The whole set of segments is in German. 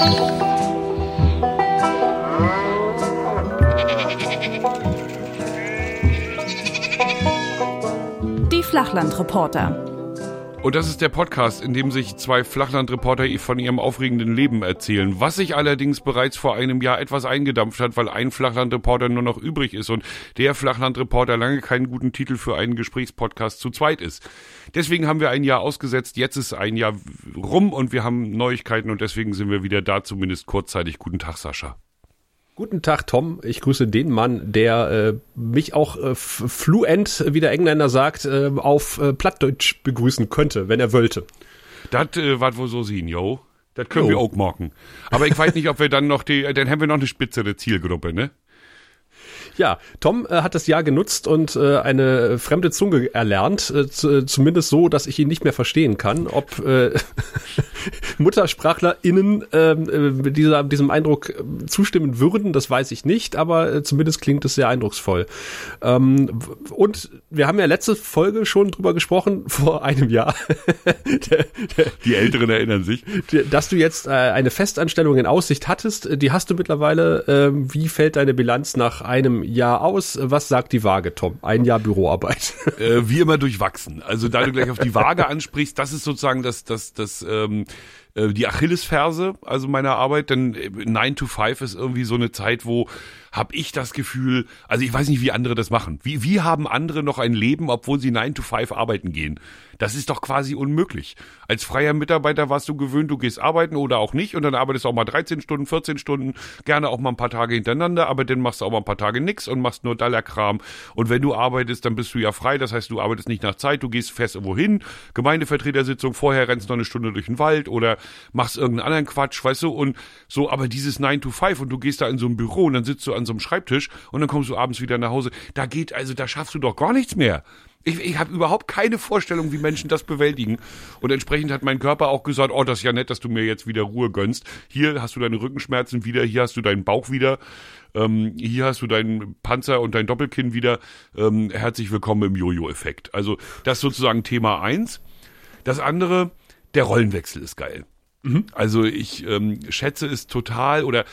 Die Flachlandreporter. Und das ist der Podcast, in dem sich zwei Flachlandreporter von ihrem aufregenden Leben erzählen, was sich allerdings bereits vor einem Jahr etwas eingedampft hat, weil ein Flachlandreporter nur noch übrig ist und der Flachlandreporter lange keinen guten Titel für einen Gesprächspodcast zu zweit ist. Deswegen haben wir ein Jahr ausgesetzt, jetzt ist ein Jahr rum und wir haben Neuigkeiten und deswegen sind wir wieder da, zumindest kurzzeitig. Guten Tag, Sascha. Guten Tag, Tom. Ich grüße den Mann, der äh, mich auch äh, fluent, wie der Engländer sagt, äh, auf äh, Plattdeutsch begrüßen könnte, wenn er wollte. Das äh, was wohl so sehen, yo. Das können jo. wir auch machen. Aber ich weiß nicht, ob wir dann noch die, dann haben wir noch eine spitzere Zielgruppe, ne? Ja, Tom äh, hat das Jahr genutzt und äh, eine fremde Zunge erlernt, äh, zumindest so, dass ich ihn nicht mehr verstehen kann. Ob äh, MuttersprachlerInnen ähm, äh, dieser, diesem Eindruck äh, zustimmen würden, das weiß ich nicht, aber äh, zumindest klingt es sehr eindrucksvoll. Ähm, und wir haben ja letzte Folge schon drüber gesprochen, vor einem Jahr. der, der, die Älteren erinnern sich. Dass du jetzt äh, eine Festanstellung in Aussicht hattest, die hast du mittlerweile. Äh, wie fällt deine Bilanz nach einem Jahr aus? Was sagt die Waage, Tom? Ein Jahr Büroarbeit. Äh, wie immer durchwachsen. Also da du gleich auf die Waage ansprichst, das ist sozusagen das, das, das, ähm, äh, die Achillesferse, also meiner Arbeit, denn 9 to 5 ist irgendwie so eine Zeit, wo habe ich das Gefühl, also ich weiß nicht, wie andere das machen. Wie, wie haben andere noch ein Leben, obwohl sie 9 to 5 arbeiten gehen? Das ist doch quasi unmöglich. Als freier Mitarbeiter warst du gewöhnt, du gehst arbeiten oder auch nicht und dann arbeitest du auch mal 13 Stunden, 14 Stunden, gerne auch mal ein paar Tage hintereinander, aber dann machst du auch mal ein paar Tage nix und machst nur Dollarkram. Und wenn du arbeitest, dann bist du ja frei, das heißt, du arbeitest nicht nach Zeit, du gehst fest irgendwo hin, Gemeindevertretersitzung, vorher rennst du noch eine Stunde durch den Wald oder machst irgendeinen anderen Quatsch, weißt du, und so, aber dieses 9 to 5 und du gehst da in so ein Büro und dann sitzt du an so einem Schreibtisch und dann kommst du abends wieder nach Hause. Da geht, also da schaffst du doch gar nichts mehr. Ich, ich habe überhaupt keine Vorstellung, wie Menschen das bewältigen. Und entsprechend hat mein Körper auch gesagt, oh, das ist ja nett, dass du mir jetzt wieder Ruhe gönnst. Hier hast du deine Rückenschmerzen wieder, hier hast du deinen Bauch wieder, ähm, hier hast du deinen Panzer und dein Doppelkinn wieder. Ähm, herzlich willkommen im Jojo-Effekt. Also das ist sozusagen Thema eins. Das andere, der Rollenwechsel ist geil. Mhm. Also ich ähm, schätze es total oder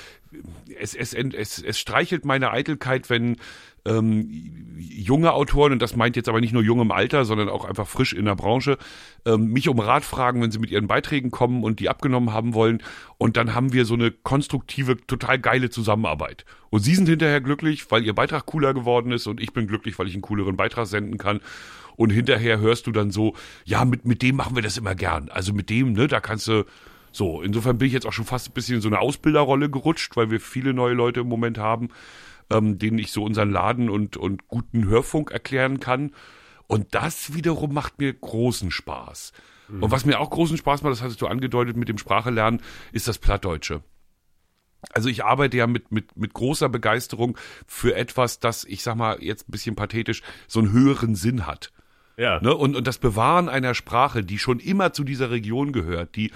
es, es, es, es streichelt meine Eitelkeit, wenn ähm, junge Autoren, und das meint jetzt aber nicht nur jung im Alter, sondern auch einfach frisch in der Branche, ähm, mich um Rat fragen, wenn sie mit ihren Beiträgen kommen und die abgenommen haben wollen. Und dann haben wir so eine konstruktive, total geile Zusammenarbeit. Und sie sind hinterher glücklich, weil ihr Beitrag cooler geworden ist und ich bin glücklich, weil ich einen cooleren Beitrag senden kann. Und hinterher hörst du dann so, ja, mit, mit dem machen wir das immer gern. Also mit dem, ne, da kannst du so, insofern bin ich jetzt auch schon fast ein bisschen in so eine Ausbilderrolle gerutscht, weil wir viele neue Leute im Moment haben, ähm, denen ich so unseren Laden und, und guten Hörfunk erklären kann. Und das wiederum macht mir großen Spaß. Mhm. Und was mir auch großen Spaß macht, das hattest du angedeutet mit dem Sprachelernen, ist das Plattdeutsche. Also ich arbeite ja mit, mit, mit großer Begeisterung für etwas, das, ich sag mal jetzt ein bisschen pathetisch, so einen höheren Sinn hat. Ja. Ne? Und, und das Bewahren einer Sprache, die schon immer zu dieser Region gehört, die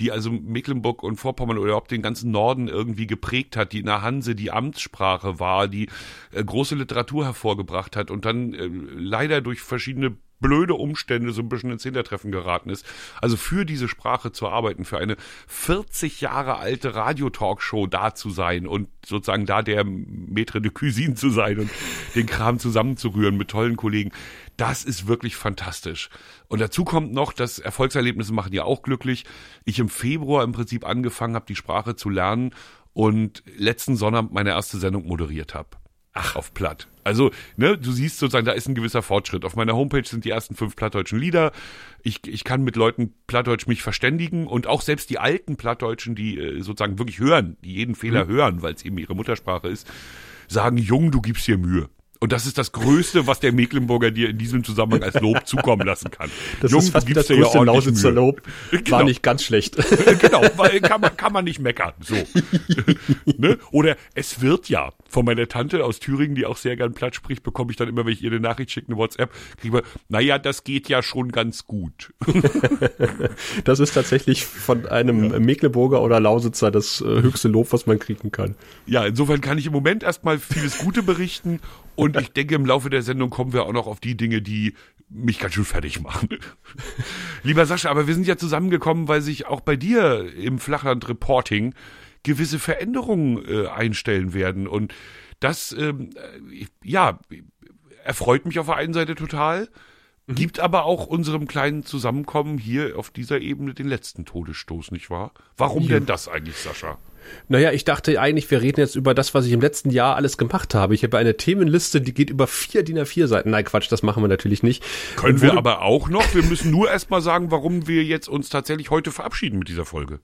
die also Mecklenburg und Vorpommern oder überhaupt den ganzen Norden irgendwie geprägt hat, die in der Hanse die Amtssprache war, die äh, große Literatur hervorgebracht hat und dann äh, leider durch verschiedene blöde Umstände so ein bisschen ins Hintertreffen geraten ist. Also für diese Sprache zu arbeiten, für eine 40 Jahre alte Radiotalkshow da zu sein und sozusagen da der Maître de Cuisine zu sein und den Kram zusammenzurühren mit tollen Kollegen, das ist wirklich fantastisch. Und dazu kommt noch, dass Erfolgserlebnisse machen ja auch glücklich. Ich im Februar im Prinzip angefangen habe, die Sprache zu lernen und letzten Sonntag meine erste Sendung moderiert habe. Ach, auf Platt. Also, ne, du siehst sozusagen, da ist ein gewisser Fortschritt. Auf meiner Homepage sind die ersten fünf plattdeutschen Lieder. Ich, ich kann mit Leuten Plattdeutsch mich verständigen und auch selbst die alten Plattdeutschen, die äh, sozusagen wirklich hören, die jeden Fehler mhm. hören, weil es eben ihre Muttersprache ist, sagen, Jung, du gibst dir Mühe. Und das ist das Größte, was der Mecklenburger dir in diesem Zusammenhang als Lob zukommen lassen kann. Das Jung, ist fast das größte ja Lausitzer Lob. Genau. War nicht ganz schlecht. genau, weil kann man, kann man nicht meckern. So. ne? Oder es wird ja. Von meiner Tante aus Thüringen, die auch sehr gern Platt spricht, bekomme ich dann immer, wenn ich ihr eine Nachricht schicke, eine WhatsApp, kriege ich naja, das geht ja schon ganz gut. das ist tatsächlich von einem ja. Mecklenburger oder Lausitzer das äh, höchste Lob, was man kriegen kann. Ja, insofern kann ich im Moment erstmal vieles Gute berichten und ich denke, im Laufe der Sendung kommen wir auch noch auf die Dinge, die mich ganz schön fertig machen. Lieber Sascha, aber wir sind ja zusammengekommen, weil sich auch bei dir im Flachland-Reporting gewisse Veränderungen äh, einstellen werden. Und das, ähm, äh, ja, erfreut mich auf der einen Seite total, mhm. gibt aber auch unserem kleinen Zusammenkommen hier auf dieser Ebene den letzten Todesstoß, nicht wahr? Warum ja. denn das eigentlich, Sascha? Naja, ich dachte eigentlich, wir reden jetzt über das, was ich im letzten Jahr alles gemacht habe. Ich habe eine Themenliste, die geht über vier DIN A4 Seiten. Nein, Quatsch, das machen wir natürlich nicht. Können wir aber auch noch. Wir müssen nur erstmal sagen, warum wir jetzt uns tatsächlich heute verabschieden mit dieser Folge.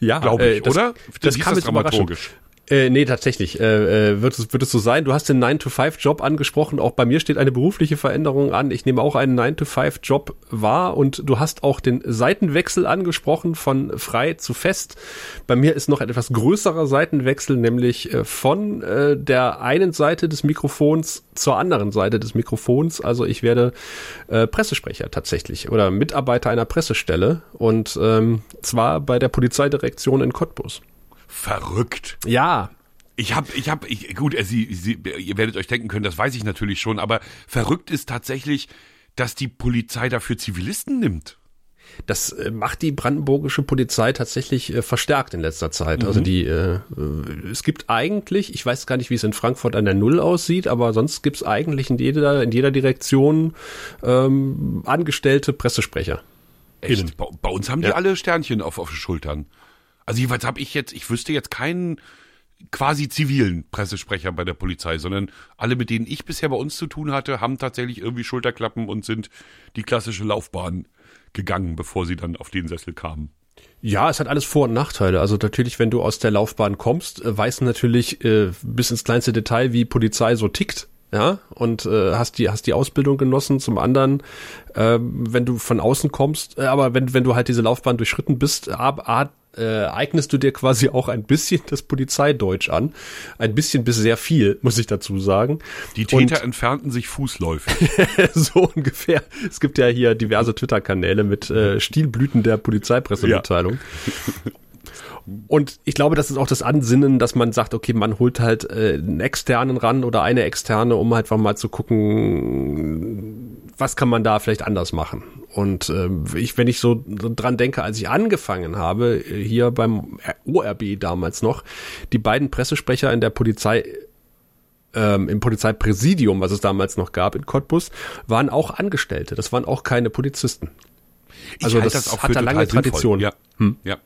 Ja, glaube ich, äh, das, oder? Das, das kam jetzt dramaturgisch. Äh, nee, tatsächlich. Äh, äh, wird, es, wird es so sein? Du hast den 9-to-5-Job angesprochen. Auch bei mir steht eine berufliche Veränderung an. Ich nehme auch einen 9-to-5-Job wahr und du hast auch den Seitenwechsel angesprochen von frei zu fest. Bei mir ist noch ein etwas größerer Seitenwechsel, nämlich äh, von äh, der einen Seite des Mikrofons zur anderen Seite des Mikrofons. Also ich werde äh, Pressesprecher tatsächlich oder Mitarbeiter einer Pressestelle und ähm, zwar bei der Polizeidirektion in Cottbus verrückt. Ja. Ich habe, ich habe, ich, gut, äh, Sie, Sie, ihr werdet euch denken können, das weiß ich natürlich schon, aber verrückt ist tatsächlich, dass die Polizei dafür Zivilisten nimmt. Das äh, macht die brandenburgische Polizei tatsächlich äh, verstärkt in letzter Zeit. Also mhm. Also die, äh, äh, es gibt eigentlich, ich weiß gar nicht, wie es in Frankfurt an der Null aussieht, aber sonst gibt es eigentlich in jeder, in jeder Direktion ähm, angestellte Pressesprecher. Echt? Bei, bei, uns haben die ja. alle Sternchen auf, auf den Schultern. Also jeweils habe ich jetzt, ich wüsste jetzt keinen quasi zivilen Pressesprecher bei der Polizei, sondern alle, mit denen ich bisher bei uns zu tun hatte, haben tatsächlich irgendwie Schulterklappen und sind die klassische Laufbahn gegangen, bevor sie dann auf den Sessel kamen. Ja, es hat alles Vor- und Nachteile. Also natürlich, wenn du aus der Laufbahn kommst, äh, weißt du natürlich äh, bis ins kleinste Detail, wie Polizei so tickt. Ja, und äh, hast die hast die Ausbildung genossen. Zum anderen, äh, wenn du von außen kommst, äh, aber wenn wenn du halt diese Laufbahn durchschritten bist, a, a, äh, eignest du dir quasi auch ein bisschen das Polizeideutsch an. Ein bisschen bis sehr viel, muss ich dazu sagen. Die Täter Und, entfernten sich fußläufig. so ungefähr. Es gibt ja hier diverse Twitter-Kanäle mit äh, Stilblüten der Polizeipressemitteilung. Ja. Und ich glaube, das ist auch das Ansinnen, dass man sagt, okay, man holt halt äh, einen externen ran oder eine externe, um halt mal zu gucken, was kann man da vielleicht anders machen. Und äh, ich, wenn ich so dran denke, als ich angefangen habe, hier beim ORB damals noch, die beiden Pressesprecher in der Polizei ähm, im Polizeipräsidium, was es damals noch gab in Cottbus, waren auch Angestellte. Das waren auch keine Polizisten. Also das, das hat da lange Tradition. Ja. Hm? ja.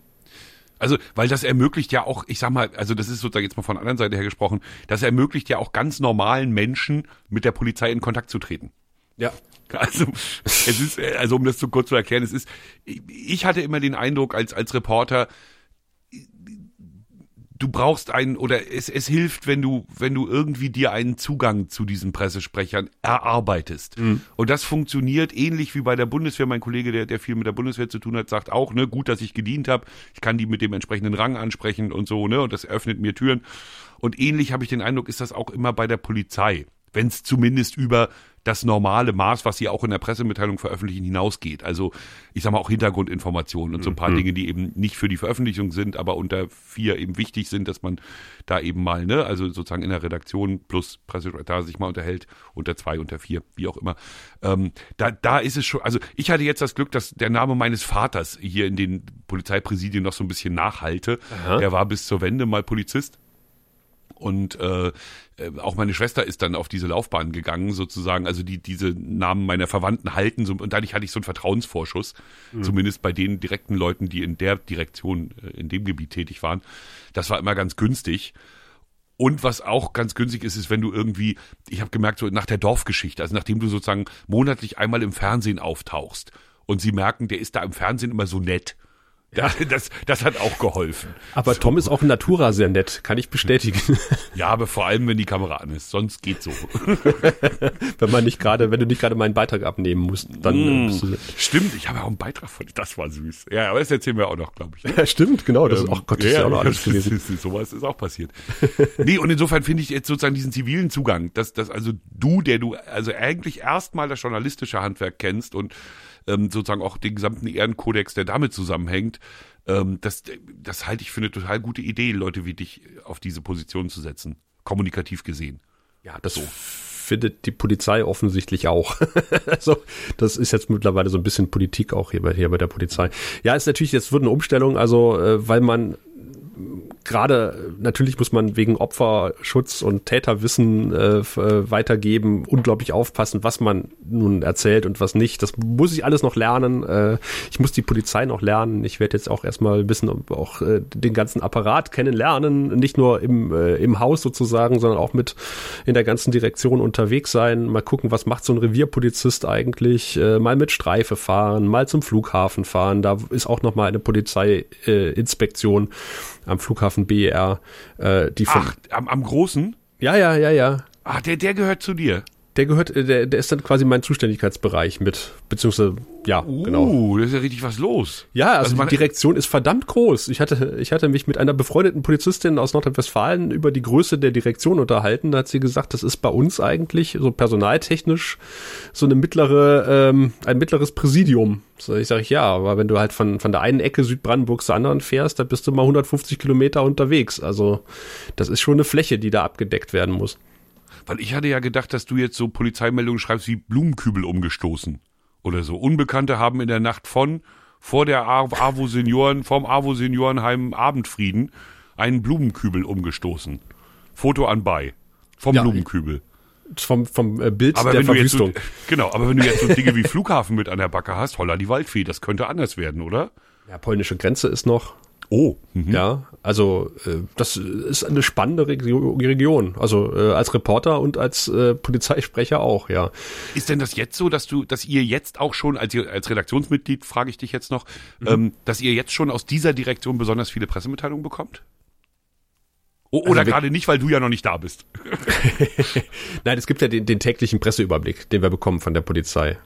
Also, weil das ermöglicht ja auch, ich sag mal, also das ist sozusagen jetzt mal von der anderen Seite her gesprochen, das ermöglicht ja auch ganz normalen Menschen mit der Polizei in Kontakt zu treten. Ja. Also, es ist, also um das zu kurz zu erklären, es ist, ich hatte immer den Eindruck als, als Reporter, du brauchst einen oder es, es hilft, wenn du, wenn du irgendwie dir einen Zugang zu diesen Pressesprechern erarbeitest. Mhm. Und das funktioniert ähnlich wie bei der Bundeswehr. Mein Kollege, der, der viel mit der Bundeswehr zu tun hat, sagt auch, ne, gut, dass ich gedient habe. Ich kann die mit dem entsprechenden Rang ansprechen und so, ne, und das öffnet mir Türen. Und ähnlich habe ich den Eindruck, ist das auch immer bei der Polizei. Wenn es zumindest über das normale Maß, was sie auch in der Pressemitteilung veröffentlichen, hinausgeht. Also ich sage mal auch Hintergrundinformationen und so ein paar mhm. Dinge, die eben nicht für die Veröffentlichung sind, aber unter vier eben wichtig sind, dass man da eben mal, ne, also sozusagen in der Redaktion plus Pressesprecher sich mal unterhält, unter zwei, unter vier, wie auch immer. Ähm, da, da ist es schon, also ich hatte jetzt das Glück, dass der Name meines Vaters hier in den Polizeipräsidien noch so ein bisschen nachhalte. Aha. Der war bis zur Wende mal Polizist und äh, äh, auch meine Schwester ist dann auf diese Laufbahn gegangen, sozusagen. Also die diese Namen meiner Verwandten halten so, und dadurch hatte ich so einen Vertrauensvorschuss, mhm. zumindest bei den direkten Leuten, die in der Direktion äh, in dem Gebiet tätig waren. Das war immer ganz günstig. Und was auch ganz günstig ist, ist, wenn du irgendwie, ich habe gemerkt, so nach der Dorfgeschichte, also nachdem du sozusagen monatlich einmal im Fernsehen auftauchst und sie merken, der ist da im Fernsehen immer so nett ja, das, das hat auch geholfen. Aber so. Tom ist auch in Natura sehr nett, kann ich bestätigen. Ja, aber vor allem, wenn die Kamera an ist, sonst geht's so. wenn man nicht gerade, wenn du nicht gerade meinen Beitrag abnehmen musst, dann. Mm, stimmt, ich habe ja auch einen Beitrag von dir. Das war süß. Ja, aber das erzählen wir auch noch, glaube ich. Ja, stimmt, genau. Das, ähm, oh Gott, das ja, ist ja auch noch alles gewesen. Ist, ist, sowas ist auch passiert. nee, und insofern finde ich jetzt sozusagen diesen zivilen Zugang, dass, dass also du, der du also eigentlich erstmal das journalistische Handwerk kennst und ähm, sozusagen auch den gesamten Ehrenkodex, der damit zusammenhängt. Ähm, das, das halte ich für eine total gute Idee, Leute wie dich auf diese Position zu setzen, kommunikativ gesehen. Ja, das so. findet die Polizei offensichtlich auch. also das ist jetzt mittlerweile so ein bisschen Politik auch hier bei, hier bei der Polizei. Ja, ist natürlich, jetzt wird eine Umstellung, also äh, weil man gerade natürlich muss man wegen Opferschutz und Täterwissen äh, äh, weitergeben, unglaublich aufpassen, was man nun erzählt und was nicht. Das muss ich alles noch lernen. Äh, ich muss die Polizei noch lernen. Ich werde jetzt auch erstmal ein bisschen auch äh, den ganzen Apparat kennenlernen, nicht nur im, äh, im Haus sozusagen, sondern auch mit in der ganzen Direktion unterwegs sein. Mal gucken, was macht so ein Revierpolizist eigentlich. Äh, mal mit Streife fahren, mal zum Flughafen fahren. Da ist auch noch mal eine Polizeiinspektion am Flughafen BER. Äh, die Ach, am, am großen? Ja, ja, ja, ja. Ah, der, der gehört zu dir. Der gehört, äh, der, der ist dann quasi mein Zuständigkeitsbereich mit, beziehungsweise, ja, Uh, genau. da ist ja richtig was los. Ja, also, Also die Direktion ist verdammt groß. Ich hatte, ich hatte mich mit einer befreundeten Polizistin aus Nordrhein-Westfalen über die Größe der Direktion unterhalten. Da hat sie gesagt, das ist bei uns eigentlich so personaltechnisch so eine mittlere, ähm, ein mittleres Präsidium. So, ich sage ja, aber wenn du halt von, von der einen Ecke Südbrandenburgs zur anderen fährst, da bist du mal 150 Kilometer unterwegs. Also das ist schon eine Fläche, die da abgedeckt werden muss. Weil ich hatte ja gedacht, dass du jetzt so Polizeimeldungen schreibst wie Blumenkübel umgestoßen. Oder so. Unbekannte haben in der Nacht von vor der AWO Senioren, vom AWO Seniorenheim Abendfrieden einen Blumenkübel umgestoßen. Foto anbei. Vom Ja, Blumenkübel. Vom, vom äh, Bild Aber der wenn du jetzt so, Verwüstung. genau, aber wenn du jetzt so Dinge wie Flughafen mit an der Backe hast, holla die Waldfee, das könnte anders werden, oder? ja, polnische Grenze ist noch. Oh, mhm. Ja, also äh, das ist eine spannende Regio Region. Also äh, als Reporter und als äh, Polizeisprecher auch, ja. Ist denn das jetzt so, dass du, dass ihr jetzt auch schon als, ihr- als Redaktionsmitglied, frage ich dich jetzt noch, ähm, dass ihr jetzt schon aus dieser Direktion besonders viele Pressemitteilungen bekommt? O oder Also gerade nicht, weil du ja noch nicht da bist. Nein, es gibt ja den, den täglichen Presseüberblick, den wir bekommen von der Polizei.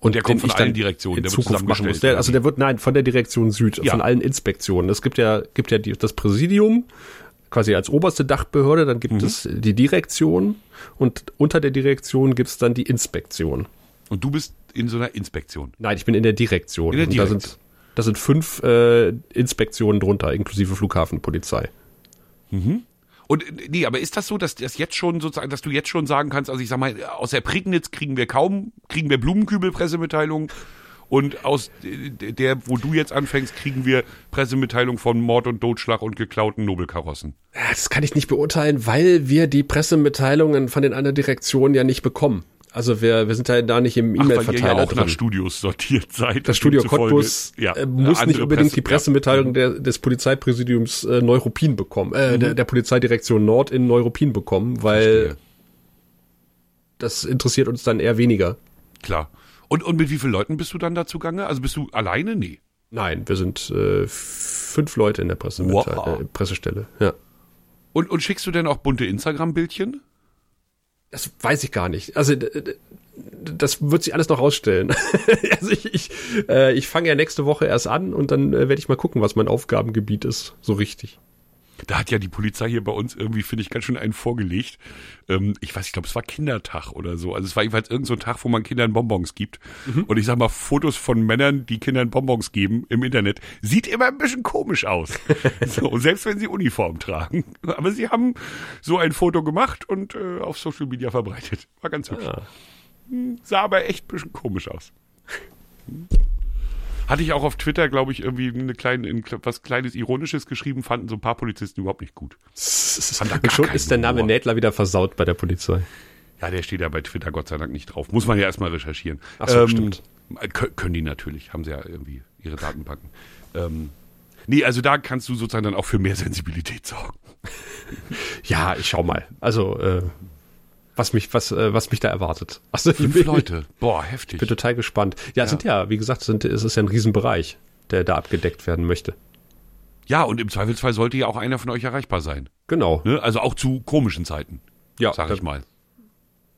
Und der kommt von allen Direktionen, der wird Zukunft machen muss. Der, also der wird, nein, von der Direktion Süd, Ja. von allen Inspektionen. Es gibt ja, gibt ja die, das Präsidium, quasi als oberste Dachbehörde, dann Mhm. gibt es die Direktion und unter der Direktion gibt es dann die Inspektion. Und du bist in so einer Inspektion. Nein, ich bin in der Direktion. In der Und da Direktion. sind, da sind fünf äh, Inspektionen drunter, inklusive Flughafenpolizei. Und äh, nee, aber ist das so, dass das jetzt schon sozusagen, dass du jetzt schon sagen kannst, also ich sag mal, aus der Prignitz kriegen wir kaum, kriegen wir Blumenkübel-Pressemitteilungen und aus äh, der, wo du jetzt anfängst, kriegen wir Pressemitteilungen von Mord und Totschlag und geklauten Nobelkarossen. Das kann ich nicht beurteilen, weil wir die Pressemitteilungen von den anderen Direktionen ja nicht bekommen. Also wir, wir sind ja da nicht im ihr ja E-Mail-Verteiler auch nach drin. Studios sortiert seid. Das Studio Cottbus ja, äh, muss nicht unbedingt Presse- die Pressemitteilung der, des Polizeipräsidiums äh, Neuruppin bekommen, äh, der, der Polizeidirektion Nord in Neuruppin bekommen, weil Mhm. Verstehe. das interessiert uns dann eher weniger. Ja, klar. Und, und mit wie vielen Leuten bist du dann da zugange? Also bist du alleine? Nee. Nein, wir sind äh, fünf Leute in der Pressemitteil- Wow. äh, Pressestelle. Ja. Und, und schickst du denn auch bunte Instagram-Bildchen? Das weiß ich gar nicht. Also das wird sich alles noch rausstellen. also ich, ich, äh, ich fange ja nächste Woche erst an und dann äh, werde ich mal gucken, was mein Aufgabengebiet ist. So richtig. Da hat ja die Polizei hier bei uns irgendwie, finde ich, ganz schön einen vorgelegt. Ähm, ich weiß, ich glaube, es war Kindertag oder so. Also es war jedenfalls irgendein so ein Tag, wo man Kindern Bonbons gibt. Und ich sag mal, Fotos von Männern, die Kindern Bonbons geben im Internet, sieht immer ein bisschen komisch aus. so, und selbst wenn sie Uniform tragen. Aber sie haben so ein Foto gemacht und äh, auf Social Media verbreitet. War ganz hübsch. Ah. Hm, Sah aber echt ein bisschen komisch aus. Hatte ich auch auf Twitter, glaube ich, irgendwie eine kleine, ein, was kleines Ironisches geschrieben, fanden so ein paar Polizisten überhaupt nicht gut. Und schon ist der Name. Nädler wieder versaut bei der Polizei. Ja, der steht ja bei Twitter Gott sei Dank nicht drauf. Muss man ja erstmal recherchieren. Ach so, stimmt. äh, kö- Können die natürlich, haben sie ja irgendwie ihre Datenbanken. Ähm, nee, also da kannst du sozusagen dann auch für mehr Sensibilität sorgen. Ja, ich schau mal. Also äh, was mich was äh, was mich da erwartet. Also Fünf Leute. Boah, Ich heftig. bin total gespannt. Ja, es sind ja, wie gesagt, es sind, es ist ja ein Riesenbereich, der da abgedeckt werden möchte. Ja, und im Zweifelsfall sollte ja auch einer von euch erreichbar sein. Genau. Ne? Also auch zu komischen Zeiten, Ja, sag da, ich mal.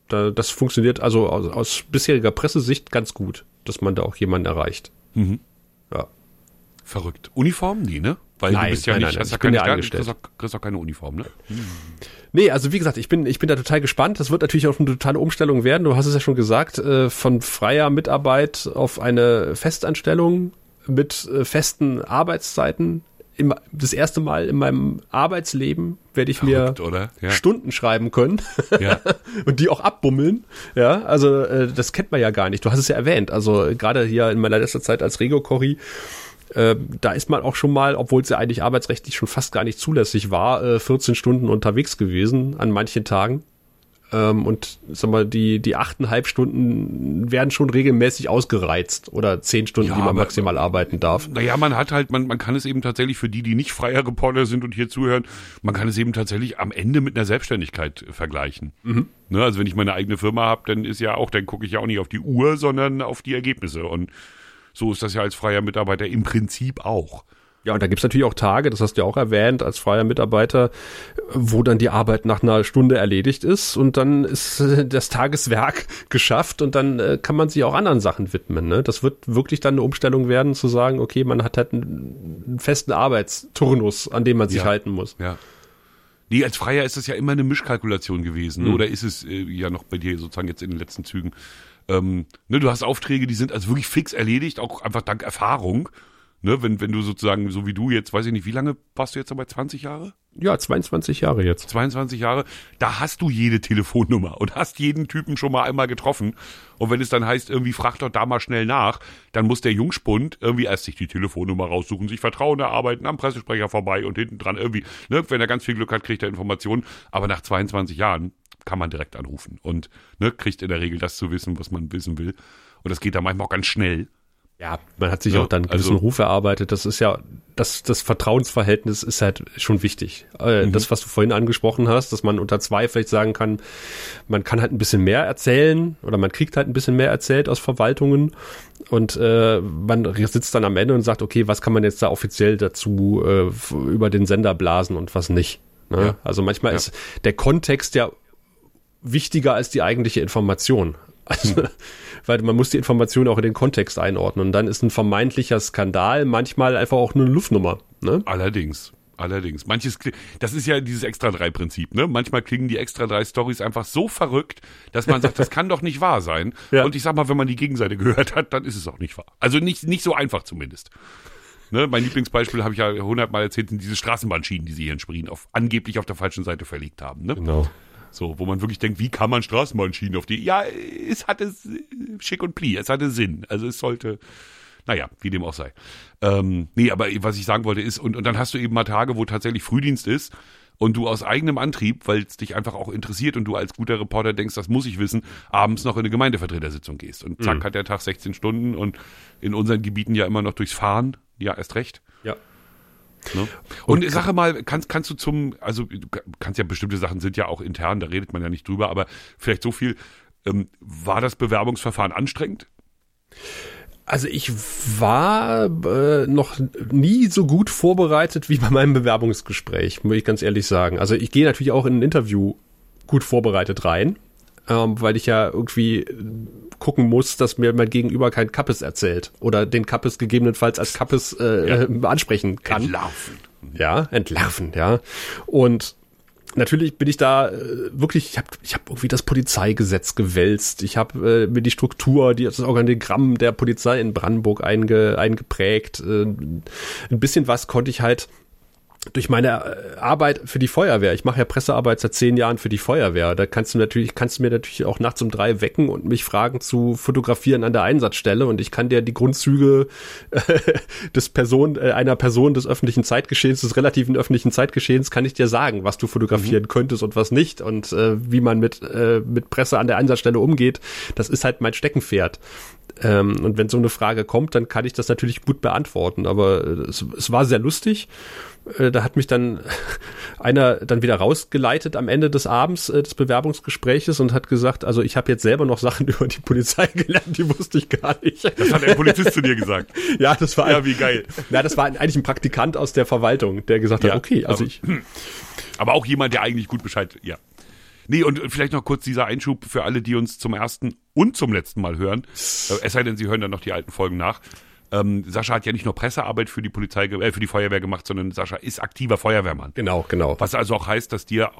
Da, das funktioniert also aus, aus bisheriger Pressesicht ganz gut, dass man da auch jemanden erreicht. Mhm. Ja. Verrückt. Uniform? Nee, ne? Weil Nein, du bist ja nein, nicht, nein, hast ich ja bin keine ja Stern- angestellt. kriegst auch, kriegst auch keine Uniform, ne? Nee, also wie gesagt, ich bin, ich bin da total gespannt. Das wird natürlich auch eine totale Umstellung werden. Du hast es ja schon gesagt, äh, von freier Mitarbeit auf eine Festanstellung mit äh, festen Arbeitszeiten im, das erste Mal in meinem Arbeitsleben werde ich Verrückt, mir? Ja. Stunden schreiben können Ja. und die auch abbummeln. Ja, also äh, das kennt man ja gar nicht. Du hast es ja erwähnt. Also gerade hier in meiner letzten Zeit als Rego-Corri, äh, da ist man auch schon mal, obwohl es ja eigentlich arbeitsrechtlich schon fast gar nicht zulässig war, äh, 14 Stunden unterwegs gewesen an manchen Tagen. Ähm, und sag mal, die, die achteinhalb Stunden werden schon regelmäßig ausgereizt oder zehn Stunden, Ja, die man aber- maximal arbeiten darf. Naja, man hat halt, man, man kann es eben tatsächlich für die, die nicht freier Reporter sind und hier zuhören, man kann es eben tatsächlich am Ende mit einer Selbstständigkeit äh, vergleichen. Ne, also wenn ich meine eigene Firma habe, dann ist ja auch, dann gucke ich ja auch nicht auf die Uhr, sondern auf die Ergebnisse. Und so ist das ja als freier Mitarbeiter im Prinzip auch. Ja, und da gibt's natürlich auch Tage, das hast du ja auch erwähnt, als freier Mitarbeiter, wo dann die Arbeit nach einer Stunde erledigt ist und dann ist äh, das Tageswerk geschafft und dann äh, kann man sich auch anderen Sachen widmen. Ne? Das wird wirklich dann eine Umstellung werden, zu sagen, okay, man hat halt einen, festen Arbeitsturnus, an dem man sich Ja. halten muss. Ja. Nee, als Freier ist das ja immer eine Mischkalkulation gewesen. ne? Oder ist es äh, ja noch bei dir sozusagen jetzt in den letzten Zügen? Ähm, ne, du hast Aufträge, die sind also wirklich fix erledigt, auch einfach dank Erfahrung. Ne, wenn, wenn du sozusagen, so wie du jetzt, weiß ich nicht, wie lange warst du jetzt dabei? 20 Jahre? Ja, 22 Jahre jetzt. 22 Jahre, da hast du jede Telefonnummer und hast jeden Typen schon mal einmal getroffen. Und wenn es dann heißt, irgendwie frag doch da mal schnell nach, dann muss der Jungspund irgendwie erst sich die Telefonnummer raussuchen, sich Vertrauen erarbeiten, am Pressesprecher vorbei und hinten dran irgendwie, ne, wenn er ganz viel Glück hat, kriegt er Informationen. Aber nach 22 Jahren kann man direkt anrufen und ne, kriegt in der Regel das zu wissen, was man wissen will. Und das geht dann manchmal auch ganz schnell. Ja, man hat sich Ja, auch dann einen gewissen also- Ruf erarbeitet. Das ist ja, das, das Vertrauensverhältnis ist halt schon wichtig. Äh, Mhm. Das, was du vorhin angesprochen hast, dass man unter zwei vielleicht sagen kann, man kann halt ein bisschen mehr erzählen oder man kriegt halt ein bisschen mehr erzählt aus Verwaltungen und äh, man sitzt dann am Ende und sagt, okay, was kann man jetzt da offiziell dazu äh, über den Sender blasen und was nicht. Ne? Ja. Also manchmal Ja. ist der Kontext ja wichtiger als die eigentliche Information. Also, weil man muss die Information auch in den Kontext einordnen. Und dann ist ein vermeintlicher Skandal manchmal einfach auch nur eine Luftnummer. Ne? Allerdings. Allerdings. Manches, das ist ja dieses Extra-3-Prinzip, ne? Manchmal klingen die Extra-3-Stories einfach so verrückt, dass man sagt, das kann doch nicht wahr sein. Ja. Und ich sag mal, wenn man die Gegenseite gehört hat, dann ist es auch nicht wahr. Also nicht, nicht so einfach zumindest. Ne? Mein Lieblingsbeispiel habe ich ja hundertmal erzählt, sind diese Straßenbahnschienen, die sie hier in Sprien auf, angeblich auf der falschen Seite verlegt haben, ne? Genau. So, wo man wirklich denkt, wie kann man Straßenbahnschienen auf die, ja, es hatte Schick und Pli, es hatte Sinn. Also es sollte, naja, wie dem auch sei. Ähm, nee, aber was ich sagen wollte ist, und, und dann hast du eben mal Tage, wo tatsächlich Frühdienst ist und du aus eigenem Antrieb, weil es dich einfach auch interessiert und du als guter Reporter denkst, das muss ich wissen, abends noch in eine Gemeindevertretersitzung gehst. Und zack, hat der Tag 16 Stunden und in unseren Gebieten ja immer noch durchs Fahren, ja, erst recht. Ja. Ne? Und, Sache mal, kannst, kannst du zum, also du kannst ja bestimmte Sachen sind ja auch intern, da redet man ja nicht drüber, aber vielleicht so viel, ähm, war das Bewerbungsverfahren anstrengend? Also ich war äh, noch nie so gut vorbereitet wie bei meinem Bewerbungsgespräch, muss ich ganz ehrlich sagen. Also ich gehe natürlich auch in ein Interview gut vorbereitet rein, ähm, weil ich ja irgendwie gucken muss, dass mir mein Gegenüber kein Kappes erzählt oder den Kappes gegebenenfalls als Kappes äh, äh, ansprechen kann. Entlarven. ja, entlarven, ja. Und natürlich bin ich da äh, wirklich, ich habe ich hab irgendwie das Polizeigesetz gewälzt. Ich habe äh, mir die Struktur, die, das Organigramm der Polizei in Brandenburg einge, eingeprägt. Äh, ein bisschen was konnte ich halt durch meine äh, Arbeit für die Feuerwehr. Ich mache ja Pressearbeit seit zehn Jahren für die Feuerwehr. Da kannst du natürlich, kannst du mir natürlich auch nachts um drei wecken und mich fragen zu fotografieren an der Einsatzstelle und ich kann dir die Grundzüge äh, des Person, äh, einer Person des öffentlichen Zeitgeschehens, des relativen öffentlichen Zeitgeschehens, kann ich dir sagen, was du fotografieren könntest und was nicht und äh, wie man mit, äh, mit Presse an der Einsatzstelle umgeht. Das ist halt mein Steckenpferd. Ähm, und wenn so eine Frage kommt, dann kann ich das natürlich gut beantworten. Aber äh, es, es war sehr lustig. Äh, Da hat mich dann einer dann wieder rausgeleitet am Ende des Abends äh, des Bewerbungsgespräches und hat gesagt, also ich habe jetzt selber noch Sachen über die Polizei gelernt, die wusste ich gar nicht. Das hat der Polizist zu dir gesagt. ja, das war Ja, wie geil. Ja, das war eigentlich ein Praktikant aus der Verwaltung, der gesagt Ja, hat, okay, also aber- ich Aber auch jemand, der eigentlich gut Bescheid, ja. Nee, und vielleicht noch kurz dieser Einschub für alle, die uns zum ersten und zum letzten Mal hören. Äh, Es sei denn, sie hören dann noch die alten Folgen nach. Ähm, Sascha hat ja nicht nur Pressearbeit für die Polizei, äh, für die Feuerwehr gemacht, sondern Sascha ist aktiver Feuerwehrmann. genau, genau. Was also auch heißt, dass dir,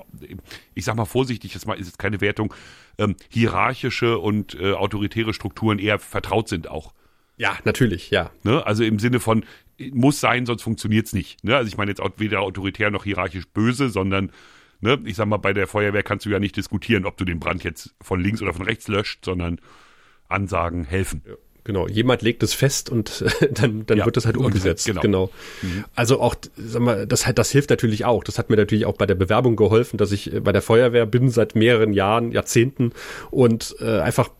ich sag mal vorsichtig, jetzt mal ist jetzt keine Wertung, ähm, hierarchische und äh, autoritäre Strukturen eher vertraut sind auch. Ja, natürlich, ja. Ne? Also im Sinne von, muss sein, sonst funktioniert's nicht. Ne? Also ich meine jetzt auch weder autoritär noch hierarchisch böse, sondern ne, ich sag mal, bei der Feuerwehr kannst du ja nicht diskutieren, ob du den Brand jetzt von links oder von rechts löscht, sondern Ansagen helfen. Ja. Genau, jemand legt es fest und dann, dann ja, wird das halt umgesetzt. Genau. genau. Mhm. Also auch, sag mal, das, das hilft natürlich auch. Das hat mir natürlich auch bei der Bewerbung geholfen, dass ich bei der Feuerwehr bin seit mehreren Jahren, Jahrzehnten und äh, einfach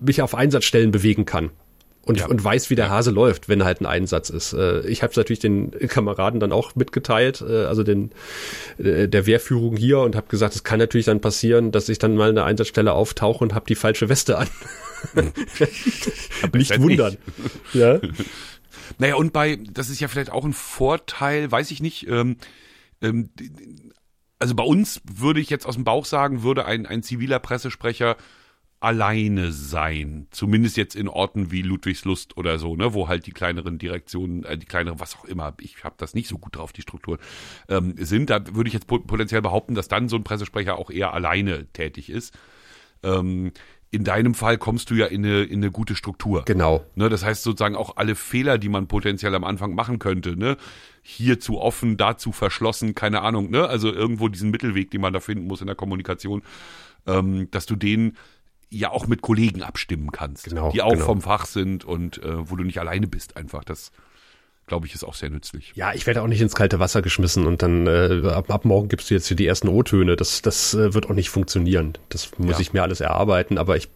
mich auf Einsatzstellen bewegen kann und, ja. und weiß, wie der Hase läuft, wenn halt ein Einsatz ist. Äh, ich habe es natürlich den Kameraden dann auch mitgeteilt, äh, also den äh, der Wehrführung hier und habe gesagt, es kann natürlich dann passieren, dass ich dann mal eine Einsatzstelle auftauche und habe die falsche Weste an. nicht wundern. Nicht. Ja. Naja, und bei, das ist ja vielleicht auch ein Vorteil, weiß ich nicht, ähm, ähm, also bei uns würde ich jetzt aus dem Bauch sagen, würde ein, ein ziviler Pressesprecher alleine sein. Zumindest jetzt in Orten wie Ludwigslust oder so, ne, wo halt die kleineren Direktionen, äh, die kleineren, was auch immer, ich habe das nicht so gut drauf, die Strukturen, ähm, sind. Da würde ich jetzt potenziell behaupten, dass dann so ein Pressesprecher auch eher alleine tätig ist. Ähm, in deinem Fall kommst du ja in eine, in eine gute Struktur. Genau. Ne, das heißt sozusagen auch alle Fehler, die man potenziell am Anfang machen könnte, ne, hier zu offen, da zu verschlossen, keine Ahnung, ne, also irgendwo diesen Mittelweg, den man da finden muss in der Kommunikation, ähm, dass du den ja auch mit Kollegen abstimmen kannst, genau, die auch genau. vom Fach sind und äh, wo du nicht alleine bist einfach. Das glaube ich, ist auch sehr nützlich. Ja, ich werde auch nicht ins kalte Wasser geschmissen und dann äh, ab, ab morgen gibst du jetzt hier die ersten O-Töne. Das, das äh, wird auch nicht funktionieren. Das muss ja. ich mir alles erarbeiten, aber ich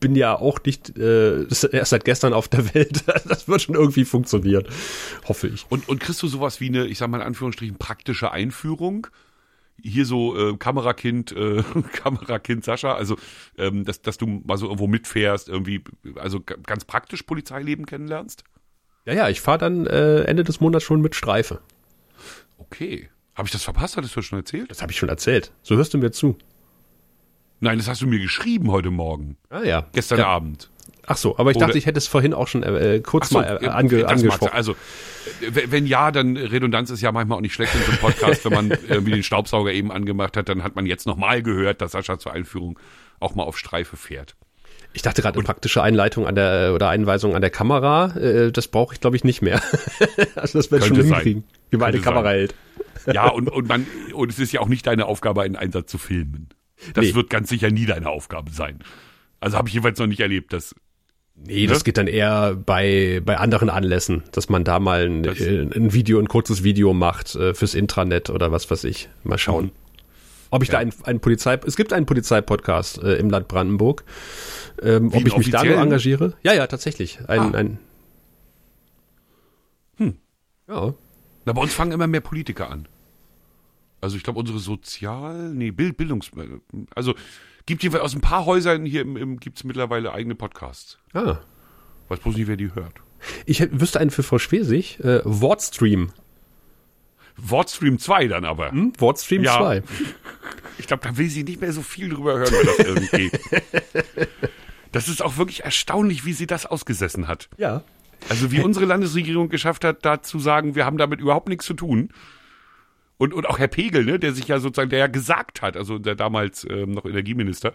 bin ja auch nicht äh, erst seit gestern auf der Welt. Das wird schon irgendwie funktionieren, hoffe ich. Und, und kriegst du sowas wie eine, ich sag mal in Anführungsstrichen, praktische Einführung? Hier so äh, Kamerakind, äh, Kamerakind Sascha, also ähm, dass, dass du mal so irgendwo mitfährst, irgendwie, also ganz praktisch Polizeileben kennenlernst? Ja, ja, ich fahre dann äh, Ende des Monats schon mit Streife. Okay. Habe ich das verpasst? Hattest du das schon erzählt? Das habe ich schon erzählt. So hörst du mir zu. Nein, das hast du mir geschrieben heute Morgen. Ah ja. Gestern ja. Abend. Ach so, aber ich Oder, dachte, ich hätte es vorhin auch schon äh, kurz so, mal äh, ange, angesprochen. Also, wenn ja, dann Redundanz ist ja manchmal auch nicht schlecht in so einem Podcast. wenn man irgendwie den Staubsauger eben angemacht hat, dann hat man jetzt nochmal gehört, dass Sascha zur Einführung auch mal auf Streife fährt. Ich dachte gerade praktische Einleitung an der oder Einweisung an der Kamera, äh, das brauche ich glaube ich nicht mehr. also das wird schon hinkriegen, wie man eine Kamera sein. hält. Ja, und, und man, und es ist ja auch nicht deine Aufgabe, einen Einsatz zu filmen. Das nee. wird ganz sicher nie deine Aufgabe sein. Also habe ich jeweils noch nicht erlebt, dass Nee, das ne? geht dann eher bei, bei anderen Anlässen, dass man da mal ein, äh, ein Video, ein kurzes Video macht äh, fürs Intranet oder was weiß ich. Mal schauen. Mhm. Ob ich ja. da einen, einen Polizei, es gibt einen Polizeipodcast äh, im Land Brandenburg. Ähm, ob ich mich da nur engagiere? Ja, ja, tatsächlich. Ein, ah. ein hm. Ja. Na, bei uns fangen immer mehr Politiker an. Also ich glaube, unsere Sozial, nee, Bild, Bildungs, also gibt jeweils aus ein paar Häusern hier im, im gibt es mittlerweile eigene Podcasts. Ah. Weiß bloß nicht, wer die hört. Ich wüsste einen für Frau Schwesig, äh, Wortstream. Wordstream 2 dann aber. Hm? Wordstream ja. 2. Ich glaube, da will sie nicht mehr so viel drüber hören, weil das irgendwie. das ist auch wirklich erstaunlich, wie sie das ausgesessen hat. Ja. Also wie unsere Landesregierung geschafft hat, da zu sagen, wir haben damit überhaupt nichts zu tun. Und, und auch Herr Pegel, ne, der sich ja sozusagen, der ja gesagt hat, also der damals ähm, noch Energieminister,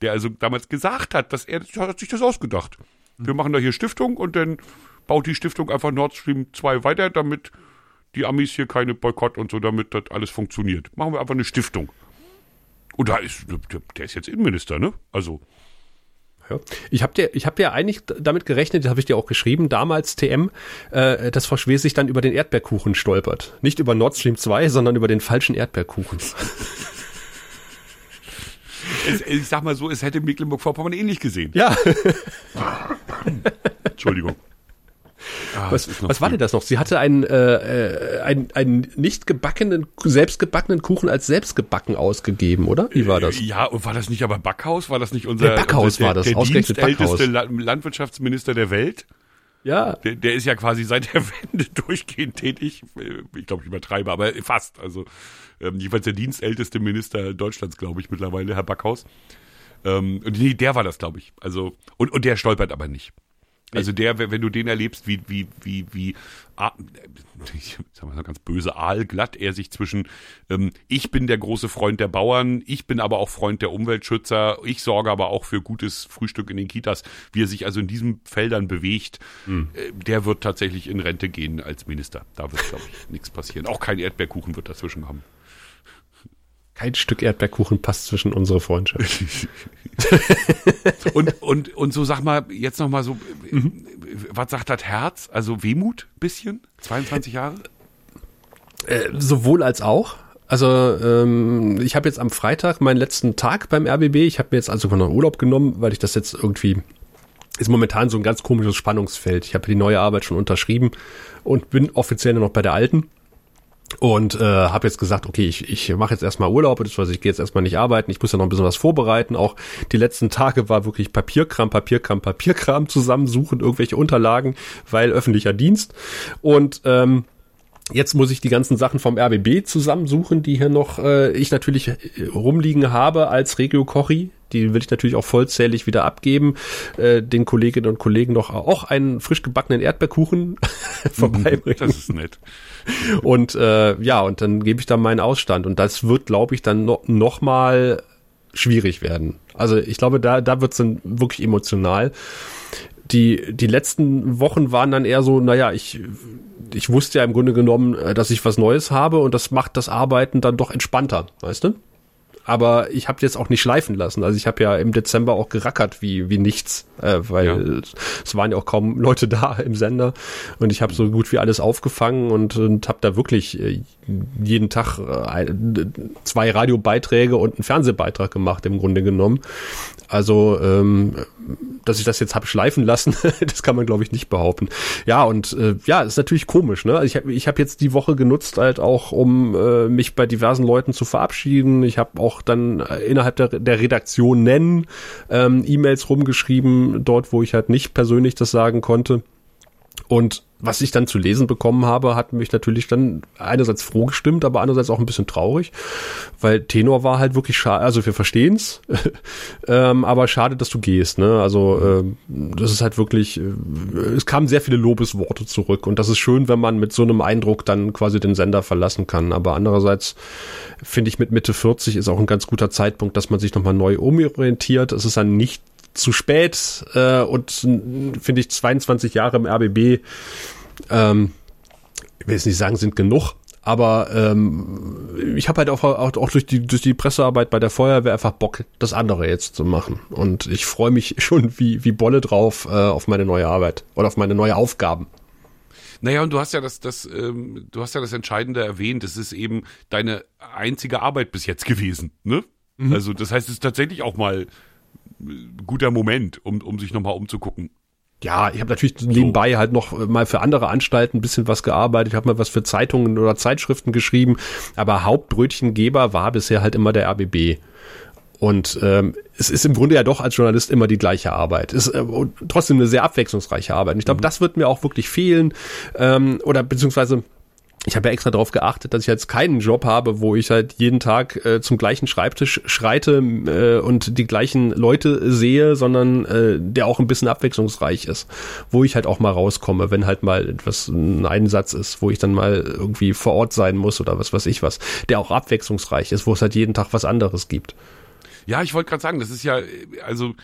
der also damals gesagt hat, dass er hat sich das ausgedacht. Wir machen da hier Stiftung und dann baut die Stiftung einfach Nord Stream 2 weiter, damit die Amis hier keine Boykott und so, damit das alles funktioniert. Machen wir einfach eine Stiftung. Und da ist, der ist jetzt Innenminister, ne? Also. Ja. Ich habe dir, ich habe dir eigentlich damit gerechnet, das habe ich dir auch geschrieben, damals TM, äh, dass Frau Schwesig dann über den Erdbeerkuchen stolpert. Nicht über Nord Stream 2, sondern über den falschen Erdbeerkuchen. es, ich sag mal so, es hätte Mecklenburg-Vorpommern ähnlich gesehen. Ja. Entschuldigung. Ah, was was war denn das noch? Sie hatte einen, äh, einen, einen nicht gebackenen, selbstgebackenen Kuchen als selbstgebacken ausgegeben, oder? Wie war das? Ja, und war das nicht aber Backhaus? War das nicht unser, der Backhaus unser, der, war das, der ausgerechnet Backhaus. Landwirtschaftsminister der Welt? Ja. Der, der ist ja quasi seit der Wende durchgehend tätig. Ich glaube, ich übertreibe, aber fast. Also ähm, jedenfalls der dienstälteste Minister Deutschlands, glaube ich, mittlerweile, Herr Backhaus. Ähm, und nee, der war das, glaube ich. Also, und, und der stolpert aber nicht. Also der, wenn du den erlebst, wie, wie, wie, wie, ah, ich sag mal ganz böse, aalglatt er sich zwischen, ähm, ich bin der große Freund der Bauern, ich bin aber auch Freund der Umweltschützer, ich sorge aber auch für gutes Frühstück in den Kitas, wie er sich also in diesen Feldern bewegt, mhm. äh, der wird tatsächlich in Rente gehen als Minister. Da wird, glaube ich, nichts passieren. Auch kein Erdbeerkuchen wird dazwischen kommen. Kein Stück Erdbeerkuchen passt zwischen unsere Freundschaft. und, und, und so sag mal, jetzt noch mal so, mhm. was sagt das Herz? Also Wehmut bisschen? 22 Jahre? Äh, sowohl als auch. Also ähm, ich habe jetzt am Freitag meinen letzten Tag beim RBB. Ich habe mir jetzt also noch Urlaub genommen, weil ich das jetzt irgendwie ist momentan so ein ganz komisches Spannungsfeld. Ich habe die neue Arbeit schon unterschrieben und bin offiziell noch bei der alten und äh, habe jetzt gesagt, okay, ich, ich mache jetzt erstmal Urlaub, beziehungsweise ich gehe jetzt erstmal nicht arbeiten, ich muss ja noch ein bisschen was vorbereiten. Auch die letzten Tage war wirklich Papierkram, Papierkram, Papierkram zusammensuchen, irgendwelche Unterlagen, weil öffentlicher Dienst. Und ähm, Jetzt muss ich die ganzen Sachen vom RBB zusammensuchen, die hier noch äh, ich natürlich äh, rumliegen habe als Regio Kochi. Die will ich natürlich auch vollzählig wieder abgeben. Äh, den Kolleginnen und Kollegen noch auch einen frisch gebackenen Erdbeerkuchen vorbeibringen. Das ist nett. Und äh, ja, und dann gebe ich da meinen Ausstand. Und das wird, glaube ich, dann no noch mal schwierig werden. Also ich glaube, da, da wird es dann wirklich emotional. Die, die letzten Wochen waren dann eher so, naja, ich ich wusste ja im Grunde genommen, äh, dass ich was Neues habe und das macht das Arbeiten dann doch entspannter, weißt du? aber ich habe jetzt auch nicht schleifen lassen. Also ich habe ja im Dezember auch gerackert wie wie nichts, äh, weil ja. es waren ja auch kaum Leute da im Sender und ich habe so gut wie alles aufgefangen und, und habe da wirklich äh, jeden Tag äh, zwei Radiobeiträge und einen Fernsehbeitrag gemacht im Grunde genommen. Also ähm, dass ich das jetzt habe schleifen lassen, das kann man glaube ich nicht behaupten. Ja und äh, ja, ist natürlich komisch. Ne? Also ich habe ich hab jetzt die Woche genutzt halt auch, um äh, mich bei diversen Leuten zu verabschieden. Ich habe auch dann äh, innerhalb der, der Redaktion nennen, ähm, E-Mails rumgeschrieben, dort, wo ich halt nicht persönlich das sagen konnte. Und was ich dann zu lesen bekommen habe, hat mich natürlich dann einerseits froh gestimmt, aber andererseits auch ein bisschen traurig, weil Tenor war halt wirklich schade, also wir verstehen's, ähm, aber schade, dass du gehst, ne? Also ähm, das ist halt wirklich, äh, es kamen sehr viele Lobesworte zurück und das ist schön, wenn man mit so einem Eindruck dann quasi den Sender verlassen kann, aber andererseits finde ich mit Mitte 40 ist auch ein ganz guter Zeitpunkt, dass man sich nochmal neu umorientiert. Es ist dann nicht zu spät äh, und finde ich 22 Jahre im RBB, ähm, ich will jetzt nicht sagen, sind genug, aber ähm, ich habe halt auch, auch, auch durch, die, durch die Pressearbeit bei der Feuerwehr einfach Bock, das andere jetzt zu machen. Und ich freue mich schon wie, wie Bolle drauf äh, auf meine neue Arbeit oder auf meine neue Aufgaben. Naja, und du hast ja das, das, ähm, du hast ja das Entscheidende erwähnt. Es ist eben deine einzige Arbeit bis jetzt gewesen, ne? Mhm. Also das heißt, es ist tatsächlich auch mal guter Moment, um, um sich nochmal umzugucken. Ja, ich habe natürlich so. nebenbei halt noch mal für andere Anstalten ein bisschen was gearbeitet. Ich habe mal was für Zeitungen oder Zeitschriften geschrieben, aber Hauptbrötchengeber war bisher halt immer der RBB. Und ähm, es ist im Grunde ja doch als Journalist immer die gleiche Arbeit. Es ist äh, trotzdem eine sehr abwechslungsreiche Arbeit. Und ich glaube, mhm. das wird mir auch wirklich fehlen. Ähm, oder beziehungsweise ich habe ja extra darauf geachtet, dass ich jetzt keinen Job habe, wo ich halt jeden Tag äh, zum gleichen Schreibtisch schreite äh, und die gleichen Leute sehe, sondern äh, der auch ein bisschen abwechslungsreich ist, wo ich halt auch mal rauskomme, wenn halt mal etwas ein Einsatz ist, wo ich dann mal irgendwie vor Ort sein muss oder was weiß ich was, der auch abwechslungsreich ist, wo es halt jeden Tag was anderes gibt. Ja, ich wollte gerade sagen, das ist ja also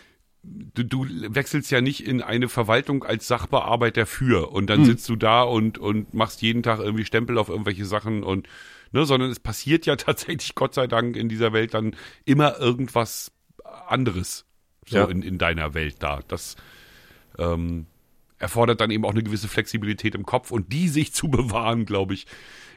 du, du wechselst ja nicht in eine Verwaltung als Sachbearbeiter für und dann hm. sitzt du da und, und machst jeden Tag irgendwie Stempel auf irgendwelche Sachen und, ne, sondern es passiert ja tatsächlich, Gott sei Dank, in dieser Welt dann immer irgendwas anderes, so ja. in, in deiner Welt da. Das, ähm, erfordert dann eben auch eine gewisse Flexibilität im Kopf und die sich zu bewahren, glaube ich,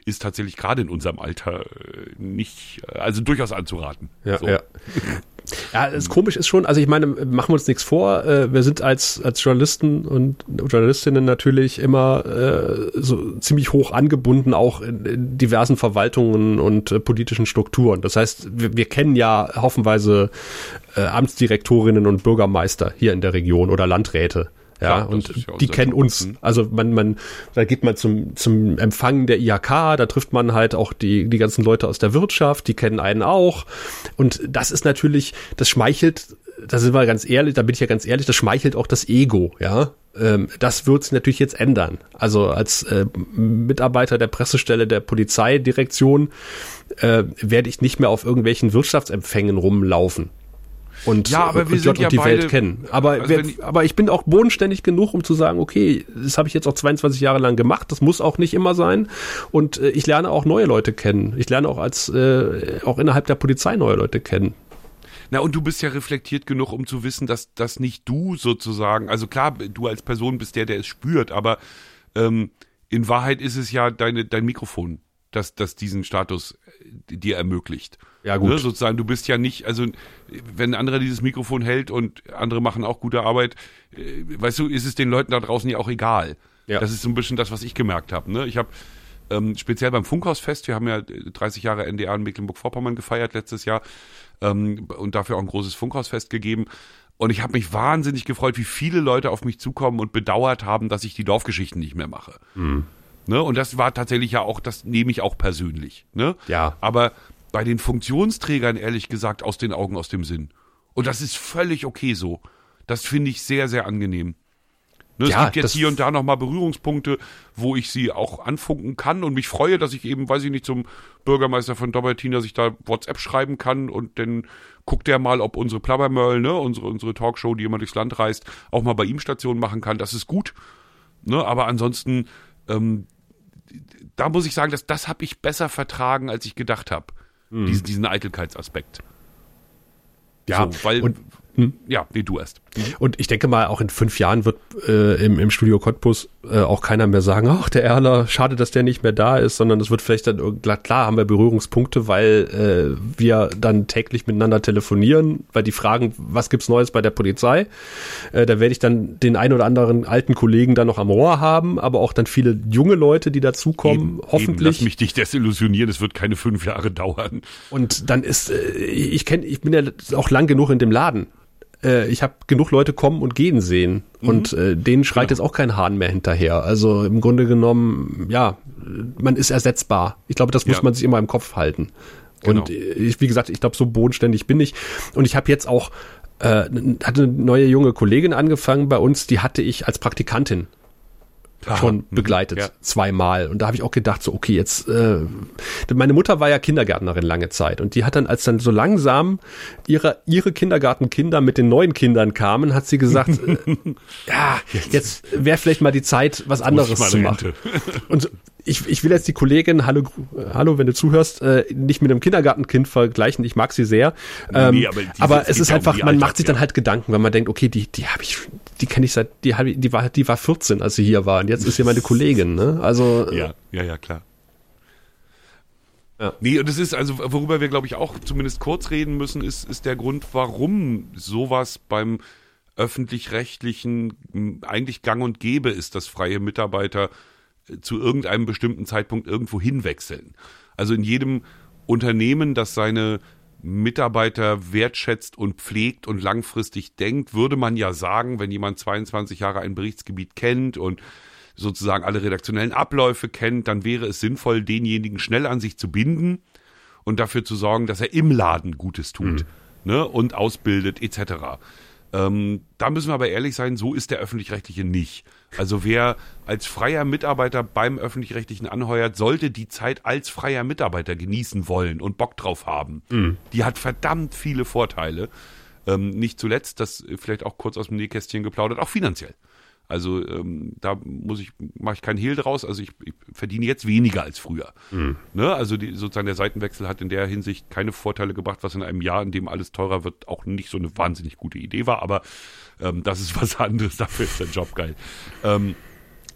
ist tatsächlich gerade in unserem Alter äh, nicht, äh, also durchaus anzuraten. Ja, so. ja. Ja, es komisch ist schon, also ich meine, machen wir uns nichts vor, äh, wir sind als, als Journalisten und Journalistinnen natürlich immer äh, so ziemlich hoch angebunden, auch in, in diversen Verwaltungen und äh, politischen Strukturen. Das heißt, wir, wir kennen ja haufenweise äh, Amtsdirektorinnen und Bürgermeister hier in der Region oder Landräte. Ja, ja und die kennen uns. Also man, man, da geht man zum, zum Empfang der IHK, da trifft man halt auch die, die ganzen Leute aus der Wirtschaft, die kennen einen auch. Und das ist natürlich, das schmeichelt, da sind wir ganz ehrlich, da bin ich ja ganz ehrlich, das schmeichelt auch das Ego, ja. Ähm, das wird sich natürlich jetzt ändern. Also als äh, Mitarbeiter der Pressestelle der Polizeidirektion äh, werde ich nicht mehr auf irgendwelchen Wirtschaftsempfängen rumlaufen und, ja, aber wir und Gott ja und die beide, Welt kennen. Aber, also wir, wenn ich- aber ich bin auch bodenständig genug, um zu sagen, okay, das habe ich jetzt auch 22 Jahre lang gemacht, das muss auch nicht immer sein. Und äh, ich lerne auch neue Leute kennen. Ich lerne auch als äh, auch innerhalb der Polizei neue Leute kennen. Na, und du bist ja reflektiert genug, um zu wissen, dass das nicht du sozusagen, also klar, du als Person bist der, der es spürt, aber ähm, in Wahrheit ist es ja deine, dein Mikrofon, das, das diesen Status äh, dir ermöglicht. Ja, gut. Ne, sozusagen, du bist ja nicht, also wenn ein anderer dieses Mikrofon hält und andere machen auch gute Arbeit, äh, weißt du, ist es den Leuten da draußen ja auch egal. Ja. Das ist so ein bisschen das, was ich gemerkt habe. Ne? Ich habe ähm, speziell beim Funkhausfest, wir haben ja 30 Jahre NDR in Mecklenburg-Vorpommern gefeiert letztes Jahr ähm, und dafür auch ein großes Funkhausfest gegeben. Und ich habe mich wahnsinnig gefreut, wie viele Leute auf mich zukommen und bedauert haben, dass ich die Dorfgeschichten nicht mehr mache. Ne? Und das war tatsächlich ja auch, das nehme ich auch persönlich. Ne? Ja. Aber bei den Funktionsträgern, ehrlich gesagt, aus den Augen, aus dem Sinn. Und das ist völlig okay so. Das finde ich sehr, sehr angenehm. Ne, Ja, es gibt jetzt hier und da nochmal Berührungspunkte, wo ich sie auch anfunken kann und mich freue, dass ich eben, weiß ich nicht, zum Bürgermeister von Dobbertin, dass ich da WhatsApp schreiben kann und dann guckt der mal, ob unsere Plabbermöll, ne, unsere, unsere Talkshow, die immer durchs Land reist, auch mal bei ihm Station machen kann. Das ist gut. Ne, aber ansonsten, ähm, da muss ich sagen, dass das habe ich besser vertragen, als ich gedacht habe. Mhm. Diesen, diesen Eitelkeitsaspekt. Ja, so, weil, und- hm? ja, nee, du erst. Und ich denke mal, auch in fünf Jahren wird äh, im, im Studio Cottbus äh, auch keiner mehr sagen, ach, der Erler, schade, dass der nicht mehr da ist, sondern es wird vielleicht dann, klar, klar haben wir Berührungspunkte, weil äh, wir dann täglich miteinander telefonieren, weil die fragen, was gibt's Neues bei der Polizei? Äh, da werde ich dann den ein oder anderen alten Kollegen dann noch am Rohr haben, aber auch dann viele junge Leute, die dazukommen, Eben, Eben, hoffentlich. lass mich dich desillusionieren, es wird keine fünf Jahre dauern. Und dann ist, äh, ich kenne, ich bin ja auch lang genug in dem Laden. Äh, ich habe genug Leute kommen und gehen sehen. Mhm. Und äh, denen schreit Genau. jetzt auch kein Hahn mehr hinterher. Also im Grunde genommen, ja, man ist ersetzbar. Ich glaube, das muss Ja. man sich immer im Kopf halten. Genau. Und ich, wie gesagt, ich glaube, so bodenständig bin ich. Und ich habe jetzt auch, äh, hatte eine neue junge Kollegin angefangen bei uns, die hatte ich als Praktikantin schon Mhm. begleitet, Ja. zweimal. Und da habe ich auch gedacht, so, okay, jetzt, äh, meine Mutter war ja Kindergärtnerin lange Zeit und die hat dann, als dann so langsam ihre, ihre Kindergartenkinder mit den neuen Kindern kamen, hat sie gesagt, äh, ja, jetzt wäre vielleicht mal die Zeit, was anderes zu machen. Und ich, ich will jetzt die Kollegin, hallo, gru- hallo, wenn du zuhörst, äh, nicht mit einem Kindergartenkind vergleichen. Ich mag sie sehr. Ähm, Nee, aber aber, es ist ja um einfach, die man macht sich Alltags- dann halt Gedanken, wenn man denkt, okay, die, die habe ich, die kenne ich seit, die, die war, die war 14, als sie hier war und jetzt ist sie meine Kollegin. Ne? Also Ja, ja, ja, klar. Ja. Nee, und es ist, also worüber wir, glaube ich, auch zumindest kurz reden müssen, ist, ist der Grund, warum sowas beim öffentlich-rechtlichen eigentlich gang und gäbe ist, dass freie Mitarbeiter äh, zu irgendeinem bestimmten Zeitpunkt irgendwo hinwechseln. Also in jedem Unternehmen, das seine Mitarbeiter wertschätzt und pflegt und langfristig denkt, würde man ja sagen, wenn jemand 22 Jahre ein Berichtsgebiet kennt und sozusagen alle redaktionellen Abläufe kennt, dann wäre es sinnvoll, denjenigen schnell an sich zu binden und dafür zu sorgen, dass er im Laden Gutes tut ne, und ausbildet etc. Ähm, da müssen wir aber ehrlich sein, so ist der öffentlich-rechtliche nicht. Also wer als freier Mitarbeiter beim öffentlich-rechtlichen anheuert, sollte die Zeit als freier Mitarbeiter genießen wollen und Bock drauf haben. Die hat verdammt viele Vorteile. Ähm, nicht zuletzt, das vielleicht auch kurz aus dem Nähkästchen geplaudert, auch finanziell. Also ähm, da muss ich, mache ich keinen Hehl draus. Also ich, ich verdiene jetzt weniger als früher. Ne? Also die, sozusagen der Seitenwechsel hat in der Hinsicht keine Vorteile gebracht, was in einem Jahr, in dem alles teurer wird, auch nicht so eine wahnsinnig gute Idee war. Aber ähm, das ist was anderes. Dafür ist der Job geil. Ähm,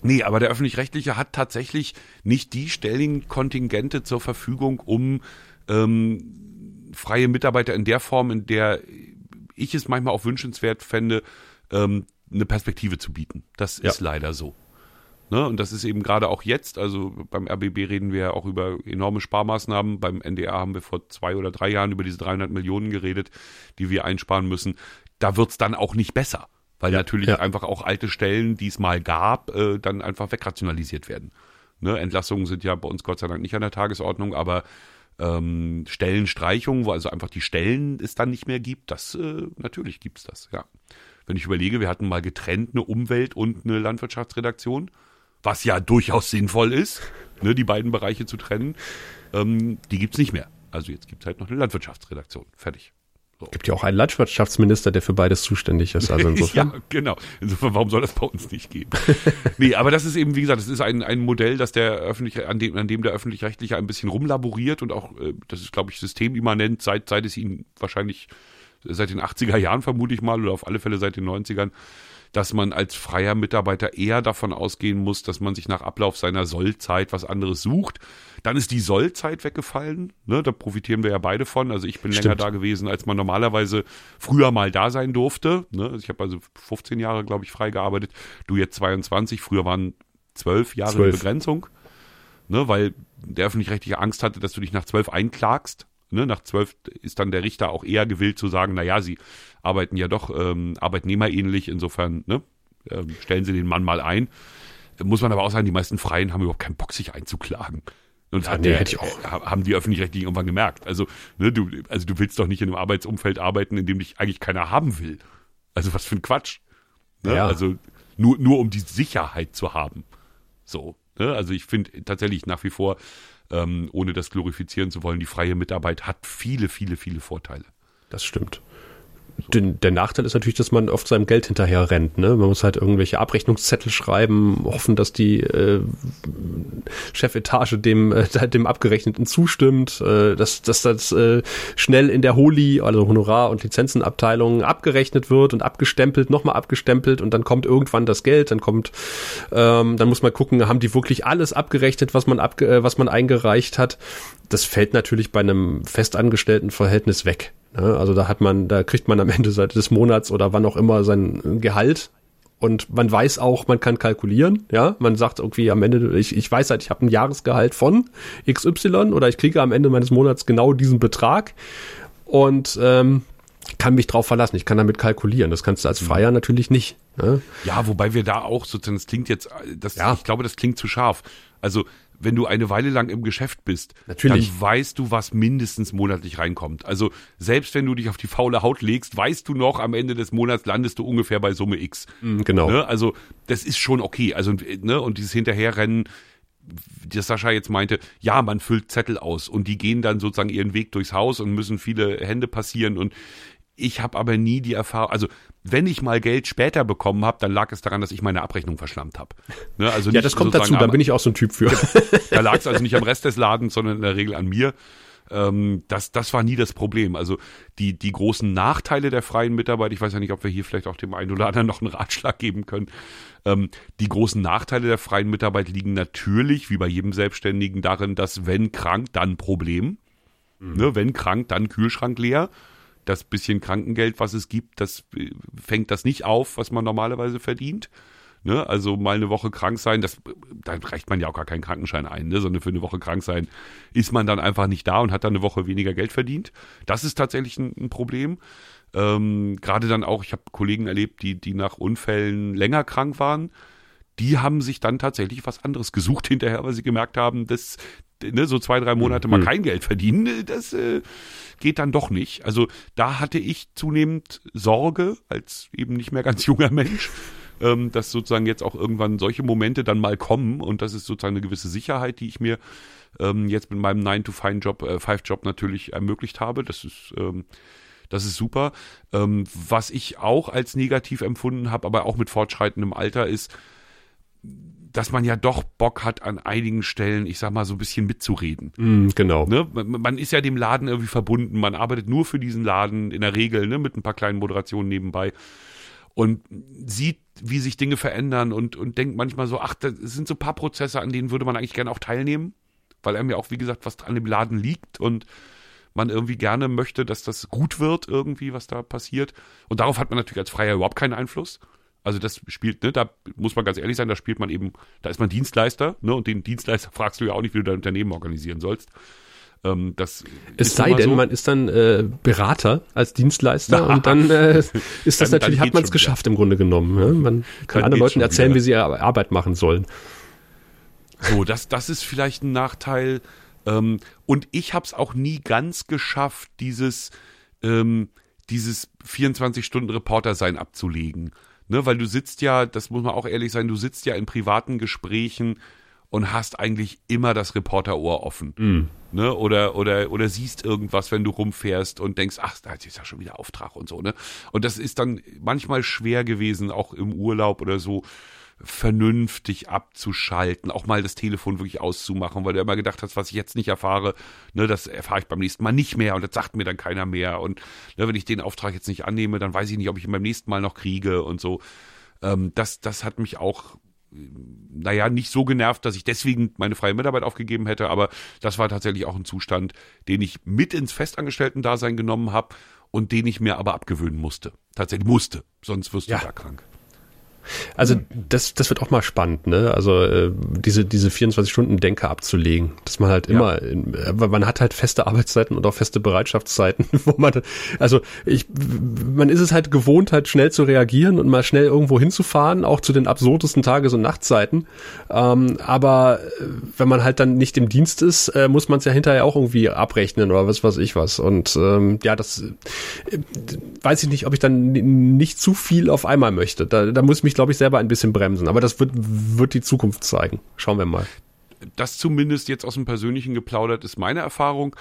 Nee, aber der öffentlich-rechtliche hat tatsächlich nicht die Stellenkontingente zur Verfügung, um ähm, freie Mitarbeiter in der Form, in der ich es manchmal auch wünschenswert fände, ähm, eine Perspektive zu bieten. Das Ja. ist leider so. Ne? Und das ist eben gerade auch jetzt, also beim RBB reden wir ja auch über enorme Sparmaßnahmen. Beim NDR haben wir vor zwei oder drei Jahren über diese 300 Millionen geredet, die wir einsparen müssen. Da wird's dann auch nicht besser, weil natürlich ja. einfach auch alte Stellen, die es mal gab, äh, dann einfach wegrationalisiert werden. Ne? Entlassungen sind ja bei uns Gott sei Dank nicht an der Tagesordnung, aber ähm, Stellenstreichung, wo also einfach die Stellen es dann nicht mehr gibt, das äh, natürlich gibt's das, ja. Wenn ich überlege, wir hatten mal getrennt eine Umwelt- und eine Landwirtschaftsredaktion, was ja durchaus sinnvoll ist, ne, die beiden Bereiche zu trennen. Ähm, die gibt's nicht mehr. Also jetzt gibt's halt noch eine Landwirtschaftsredaktion. Fertig. So. Gibt ja auch einen Landwirtschaftsminister, der für beides zuständig ist. Also insofern. ja, genau. Insofern, warum soll das bei uns nicht geben? nee, aber das ist eben, wie gesagt, das ist ein, ein Modell, dass der öffentlich, an dem, an dem der öffentlich-rechtliche ein bisschen rumlaboriert und auch, äh, das ist, glaube ich, systemimmanent, seit, seit es ihn wahrscheinlich seit den 80er Jahren vermute ich mal oder auf alle Fälle seit den 90ern, dass man als freier Mitarbeiter eher davon ausgehen muss, dass man sich nach Ablauf seiner Sollzeit was anderes sucht. Dann ist die Sollzeit weggefallen. Ne? Da profitieren wir ja beide von. Also ich bin Stimmt. länger da gewesen, als man normalerweise früher mal da sein durfte. Ne? Ich habe also 15 Jahre, glaube ich, frei gearbeitet. Du jetzt 22. Früher waren 12 Jahre 12. Begrenzung. Ne? Weil der öffentlich-rechtliche Angst hatte, dass du dich nach 12 einklagst. Ne, nach zwölf ist dann der Richter auch eher gewillt zu sagen, na ja, sie arbeiten ja doch ähm, arbeitnehmerähnlich, insofern ne, ähm, stellen sie den Mann mal ein. Muss man aber auch sagen, die meisten Freien haben überhaupt keinen Bock, sich einzuklagen. Und ja, nee, der, hätte ich auch. haben die öffentlich-rechtlichen irgendwann gemerkt. Also, ne, du, also du willst doch nicht in einem Arbeitsumfeld arbeiten, in dem dich eigentlich keiner haben will. Also was für ein Quatsch. Ne? Ja. Also nur, nur um die Sicherheit zu haben. So. Ne? Also ich finde tatsächlich nach wie vor, ähm, ohne das glorifizieren zu wollen, die freie Mitarbeit hat viele, viele, viele Vorteile. Das stimmt. Den, der Nachteil ist natürlich, dass man oft seinem Geld hinterher rennt. Ne? Man muss halt irgendwelche Abrechnungszettel schreiben, hoffen, dass die äh, Chefetage dem, äh, dem Abgerechneten zustimmt, äh, dass, dass das äh, schnell in der Holi, also Honorar- und Lizenzenabteilung, abgerechnet wird und abgestempelt, nochmal abgestempelt und dann kommt irgendwann das Geld, dann kommt, ähm, dann muss man gucken, haben die wirklich alles abgerechnet, was man, abge äh, was man eingereicht hat. Das fällt natürlich bei einem festangestellten Verhältnis weg. Ne? Also da hat man, da kriegt man am Ende des Monats oder wann auch immer sein Gehalt und man weiß auch, man kann kalkulieren, ja, man sagt irgendwie am Ende, ich, ich weiß halt, ich habe ein Jahresgehalt von XY oder ich kriege am Ende meines Monats genau diesen Betrag und ähm, kann mich drauf verlassen, ich kann damit kalkulieren. Das kannst du als Freier natürlich nicht. Ne? Ja, wobei wir da auch sozusagen, das klingt jetzt, das, ja. ich glaube, das klingt zu scharf. Also wenn du eine Weile lang im Geschäft bist, Natürlich. dann weißt du, was mindestens monatlich reinkommt. Also selbst wenn du dich auf die faule Haut legst, weißt du noch, am Ende des Monats landest du ungefähr bei Summe X. Mhm, genau. Ne? Also das ist schon okay. Also ne? und dieses Hinterherrennen, das Sascha jetzt meinte, ja, man füllt Zettel aus und die gehen dann sozusagen ihren Weg durchs Haus und müssen viele Hände passieren und ich habe aber nie die Erfahrung, also wenn ich mal Geld später bekommen habe, dann lag es daran, dass ich meine Abrechnung verschlammt habe. Ne, also ja, das kommt dazu, da bin ich auch so ein Typ für. da lag es also nicht am Rest des Ladens, sondern in der Regel an mir. Ähm, das, das war nie das Problem. Also die, die großen Nachteile der freien Mitarbeit, ich weiß ja nicht, ob wir hier vielleicht auch dem einen oder anderen noch einen Ratschlag geben können. Ähm, die großen Nachteile der freien Mitarbeit liegen natürlich, wie bei jedem Selbstständigen, darin, dass wenn krank, dann Problem. Mhm. Ne, wenn krank, dann Kühlschrank leer das bisschen Krankengeld, was es gibt, das äh, fängt das nicht auf, was man normalerweise verdient. Ne? Also mal eine Woche krank sein, das, da reicht man ja auch gar keinen Krankenschein ein, ne? sondern für eine Woche krank sein ist man dann einfach nicht da und hat dann eine Woche weniger Geld verdient. Das ist tatsächlich ein, ein Problem. Ähm, Gerade dann auch, ich habe Kollegen erlebt, die, die nach Unfällen länger krank waren. Die haben sich dann tatsächlich was anderes gesucht hinterher, weil sie gemerkt haben, dass ne, so zwei, drei Monate mal mhm. kein Geld verdienen, das äh, geht dann doch nicht. Also da hatte ich zunehmend Sorge als eben nicht mehr ganz junger Mensch, ähm, dass sozusagen jetzt auch irgendwann solche Momente dann mal kommen und das ist sozusagen eine gewisse Sicherheit, die ich mir ähm, jetzt mit meinem 9-to-5-Job äh, 5 Job natürlich ermöglicht habe. Das ist ähm, das ist super. Ähm, was ich auch als negativ empfunden habe, aber auch mit fortschreitendem Alter ist, dass man ja doch Bock hat, an einigen Stellen, ich sag mal, so ein bisschen mitzureden. Mm, genau. Ne? Man ist ja dem Laden irgendwie verbunden, man arbeitet nur für diesen Laden in der Regel, ne, mit ein paar kleinen Moderationen nebenbei und sieht, wie sich Dinge verändern und, und denkt manchmal so, ach, das sind so ein paar Prozesse, an denen würde man eigentlich gerne auch teilnehmen, weil er mir auch, wie gesagt, was an dem Laden liegt und man irgendwie gerne möchte, dass das gut wird irgendwie, was da passiert. Und darauf hat man natürlich als Freier überhaupt keinen Einfluss. Also das spielt, ne, da muss man ganz ehrlich sein, da spielt man eben, da ist man Dienstleister, ne, und den Dienstleister fragst du ja auch nicht, wie du dein Unternehmen organisieren sollst. Ähm, das es sei denn, so. man ist dann äh, Berater als Dienstleister und dann äh, ist das dann, natürlich, dann hat man es geschafft wieder. im Grunde genommen. Ja? Man kann anderen Leuten erzählen, wieder. wie sie Arbeit machen sollen. So, das, das ist vielleicht ein Nachteil. Ähm, und ich habe es auch nie ganz geschafft, dieses ähm, dieses 24-Stunden-Reporter-Sein abzulegen. Ne, weil du sitzt ja, das muss man auch ehrlich sein, du sitzt ja in privaten Gesprächen und hast eigentlich immer das Reporterohr offen. Mm. Ne? Oder, oder, oder siehst irgendwas, wenn du rumfährst und denkst, ach, da ist ja schon wieder Auftrag und so, ne? Und das ist dann manchmal schwer gewesen, auch im Urlaub oder so, vernünftig abzuschalten, auch mal das Telefon wirklich auszumachen, weil du immer gedacht hast, was ich jetzt nicht erfahre, ne, das erfahre ich beim nächsten Mal nicht mehr und das sagt mir dann keiner mehr. Und ne, wenn ich den Auftrag jetzt nicht annehme, dann weiß ich nicht, ob ich ihn beim nächsten Mal noch kriege und so. Ähm, das, das hat mich auch naja, nicht so genervt, dass ich deswegen meine freie Mitarbeit aufgegeben hätte, aber das war tatsächlich auch ein Zustand, den ich mit ins Festangestellten-Dasein genommen habe und den ich mir aber abgewöhnen musste. Tatsächlich musste, sonst wirst du ja. da krank. Also das, das wird auch mal spannend, ne? Also äh, diese, diese 24-Stunden-Denke abzulegen, dass man halt immer, ja. in, man hat halt feste Arbeitszeiten und auch feste Bereitschaftszeiten, wo man, also ich, man ist es halt gewohnt, halt schnell zu reagieren und mal schnell irgendwo hinzufahren, auch zu den absurdesten Tages- und Nachtzeiten. Ähm, aber äh, wenn man halt dann nicht im Dienst ist, äh, muss man es ja hinterher auch irgendwie abrechnen oder was weiß ich was. Und ähm, ja, das äh, weiß ich nicht, ob ich dann nicht zu viel auf einmal möchte. Da, da muss mich glaube ich, selber ein bisschen bremsen. Aber das wird, wird die Zukunft zeigen. Schauen wir mal. Das zumindest jetzt aus dem Persönlichen geplaudert ist meine Erfahrung.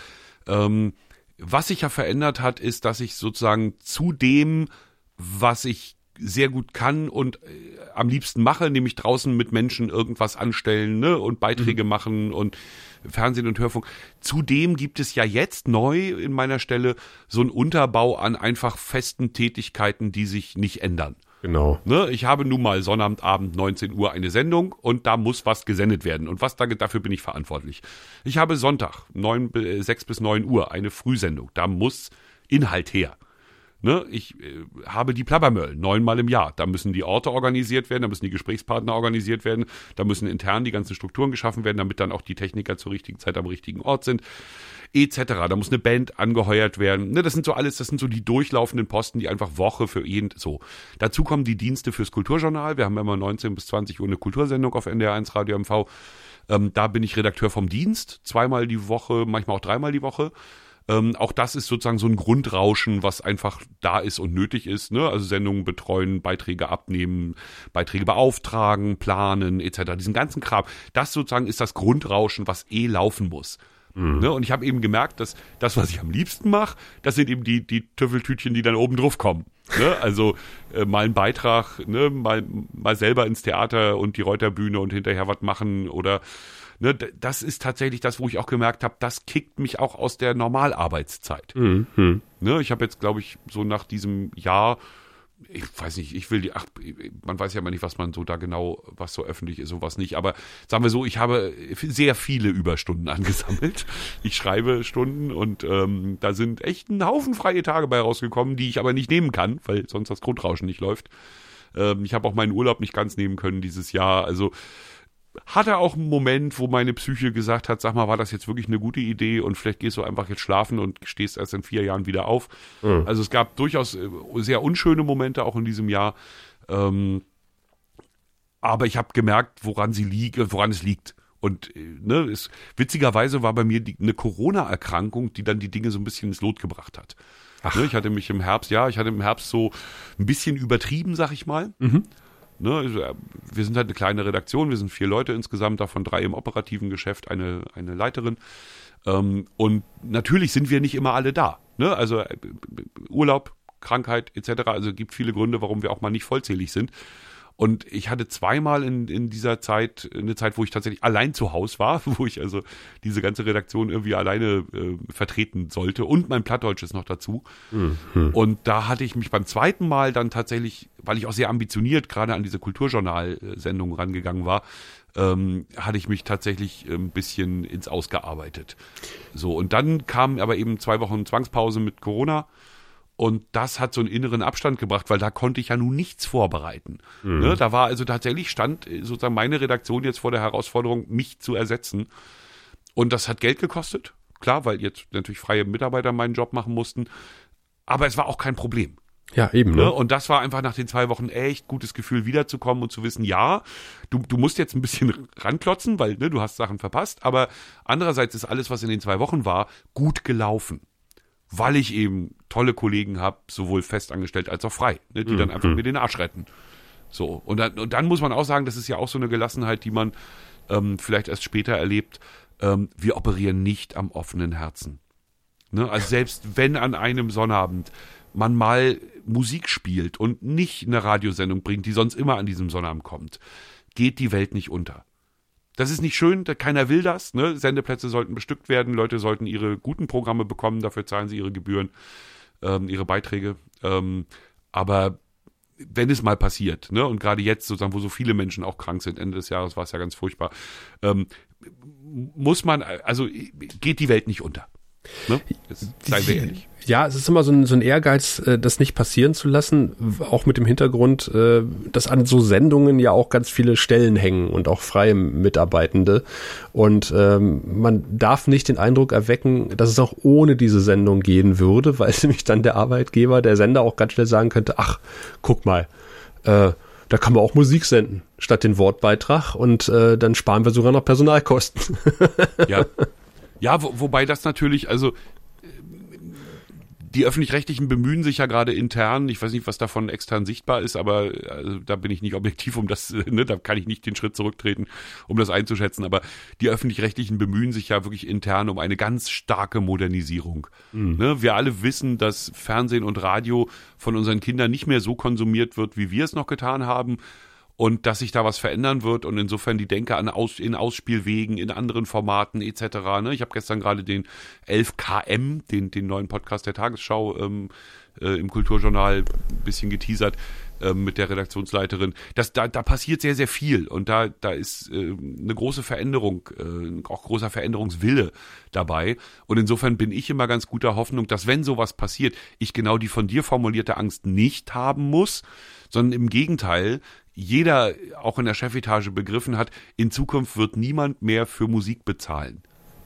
Ähm, was sich ja verändert hat, ist, dass ich sozusagen zu dem, was ich sehr gut kann und äh, am liebsten mache, nämlich draußen mit Menschen irgendwas anstellen ne, und Beiträge mhm. machen und Fernsehen und Hörfunk. Zudem gibt es ja jetzt neu in meiner Stelle so einen Unterbau an einfach festen Tätigkeiten, die sich nicht ändern. Genau. Ne, ich habe nun mal Sonnabendabend 19 Uhr eine Sendung und da muss was gesendet werden. Und was da, dafür bin ich verantwortlich. Ich habe Sonntag 9, 6 bis 9 Uhr eine Frühsendung. Da muss Inhalt her. Ne, ich äh, habe die Plappermöll neunmal im Jahr. Da müssen die Orte organisiert werden, da müssen die Gesprächspartner organisiert werden, da müssen intern die ganzen Strukturen geschaffen werden, damit dann auch die Techniker zur richtigen Zeit am richtigen Ort sind etc. Da muss eine Band angeheuert werden. Ne, das sind so alles, das sind so die durchlaufenden Posten, die einfach Woche für jeden so. Dazu kommen die Dienste fürs Kulturjournal. Wir haben immer 19 bis 20 Uhr eine Kultursendung auf NDR1 Radio MV. Ähm, da bin ich Redakteur vom Dienst, zweimal die Woche, manchmal auch dreimal die Woche. Ähm, auch das ist sozusagen so ein Grundrauschen, was einfach da ist und nötig ist. Ne? Also Sendungen betreuen, Beiträge abnehmen, Beiträge beauftragen, planen etc. Diesen ganzen Kram. Das sozusagen ist das Grundrauschen, was eh laufen muss. Mhm. Ne? Und ich habe eben gemerkt, dass das, was ich am liebsten mache, das sind eben die, die Töffeltütchen, die dann oben drauf kommen. Ne? Also äh, mal ein Beitrag, ne? mal, mal selber ins Theater und die Reuterbühne und hinterher was machen oder ne? das ist tatsächlich das, wo ich auch gemerkt habe, das kickt mich auch aus der Normalarbeitszeit. Mhm. Ne? Ich habe jetzt, glaube ich, so nach diesem Jahr ich weiß nicht, ich will die, ach, man weiß ja immer nicht, was man so da genau, was so öffentlich ist und was nicht, aber sagen wir so, ich habe sehr viele Überstunden angesammelt. Ich schreibe Stunden und ähm, da sind echt ein Haufen freie Tage bei rausgekommen, die ich aber nicht nehmen kann, weil sonst das Grundrauschen nicht läuft. Ähm, ich habe auch meinen Urlaub nicht ganz nehmen können dieses Jahr, also hatte auch einen Moment, wo meine Psyche gesagt hat, sag mal, war das jetzt wirklich eine gute Idee und vielleicht gehst du einfach jetzt schlafen und stehst erst in vier Jahren wieder auf. Mhm. Also es gab durchaus äh, sehr unschöne Momente auch in diesem Jahr. Ähm, aber ich habe gemerkt, woran sie liegt, woran es liegt. Und äh, ne, es, witzigerweise war bei mir die, eine Corona-Erkrankung, die dann die Dinge so ein bisschen ins Lot gebracht hat. Ach. Ne, ich hatte mich im Herbst, ja, ich hatte im Herbst so ein bisschen übertrieben, sag ich mal. Mhm. Ne, äh, wir sind halt eine kleine Redaktion, wir sind vier Leute insgesamt, davon drei im operativen Geschäft, eine, eine Leiterin. Ähm, und natürlich sind wir nicht immer alle da. Ne? Also äh, Urlaub, Krankheit etc. Also gibt viele Gründe, warum wir auch mal nicht vollzählig sind. Und ich hatte zweimal in, in dieser Zeit eine Zeit, wo ich tatsächlich allein zu Hause war, wo ich also diese ganze Redaktion irgendwie alleine äh, vertreten sollte und mein Plattdeutsch ist noch dazu. Mhm. Und da hatte ich mich beim zweiten Mal dann tatsächlich, weil ich auch sehr ambitioniert gerade an diese Kulturjournal-Sendung rangegangen war, ähm, hatte ich mich tatsächlich ein bisschen ins Ausgearbeitet. So, und dann kam aber eben zwei Wochen Zwangspause mit Corona und das hat so einen inneren Abstand gebracht, weil da konnte ich ja nun nichts vorbereiten. Mhm. Ne? Da war also tatsächlich stand sozusagen meine Redaktion jetzt vor der Herausforderung, mich zu ersetzen. Und das hat Geld gekostet. Klar, weil jetzt natürlich freie Mitarbeiter meinen Job machen mussten. Aber es war auch kein Problem. Ja, eben. Ne? ne? Und das war einfach nach den zwei Wochen echt gutes Gefühl, wiederzukommen und zu wissen, ja, du, du musst jetzt ein bisschen ranklotzen, weil ne, du hast Sachen verpasst. Aber andererseits ist alles, was in den zwei Wochen war, gut gelaufen. Weil ich eben tolle Kollegen habe, sowohl festangestellt als auch frei, ne, die dann einfach mir den Arsch retten. So, und dann, und dann muss man auch sagen, das ist ja auch so eine Gelassenheit, die man ähm, vielleicht erst später erlebt. Ähm, wir operieren nicht am offenen Herzen. Ne? Also selbst wenn an einem Sonnabend man mal Musik spielt und nicht eine Radiosendung bringt, die sonst immer an diesem Sonnabend kommt, geht die Welt nicht unter. Das ist nicht schön, keiner will das. Ne? Sendeplätze sollten bestückt werden, Leute sollten ihre guten Programme bekommen, dafür zahlen sie ihre Gebühren, ähm, ihre Beiträge. Ähm, aber wenn es mal passiert, ne, und gerade jetzt sozusagen, wo so viele Menschen auch krank sind, Ende des Jahres war es ja ganz furchtbar, ähm, muss man, also geht die Welt nicht unter. Ne? seien wir ehrlich. Ja, es ist immer so ein, so ein Ehrgeiz, äh, das nicht passieren zu lassen, auch mit dem Hintergrund, äh, dass an so Sendungen ja auch ganz viele Stellen hängen und auch freie Mitarbeitende. Und ähm, man darf nicht den Eindruck erwecken, dass es auch ohne diese Sendung gehen würde, weil nämlich dann der Arbeitgeber, der Sender auch ganz schnell sagen könnte, ach, guck mal, äh, da kann man auch Musik senden statt den Wortbeitrag und dann sparen wir sogar noch Personalkosten. ja, Ja, wo, wobei das natürlich, also die öffentlich-rechtlichen bemühen sich ja gerade intern, ich weiß nicht, was davon extern sichtbar ist, aber also, da bin ich nicht objektiv, um das, ne, da kann ich nicht den Schritt zurücktreten, um das einzuschätzen, aber die öffentlich-rechtlichen bemühen sich ja wirklich intern um eine ganz starke Modernisierung. Mhm. Ne, wir alle wissen, dass Fernsehen und Radio von unseren Kindern nicht mehr so konsumiert wird, wie wir es noch getan haben und dass sich da was verändern wird und insofern die Denke an Aus, in Ausspielwegen, in anderen Formaten etc. Ne? Ich habe gestern gerade den 11KM, den, den neuen Podcast der Tagesschau ähm, äh, im Kulturjournal ein bisschen geteasert äh, mit der Redaktionsleiterin. Das, da, da passiert sehr, sehr viel und da, da ist äh, eine große Veränderung, äh, auch großer Veränderungswille dabei. Und insofern bin ich immer ganz guter Hoffnung, dass wenn sowas passiert, ich genau die von dir formulierte Angst nicht haben muss, sondern im Gegenteil jeder auch in der Chefetage begriffen hat, in Zukunft wird niemand mehr für Musik bezahlen.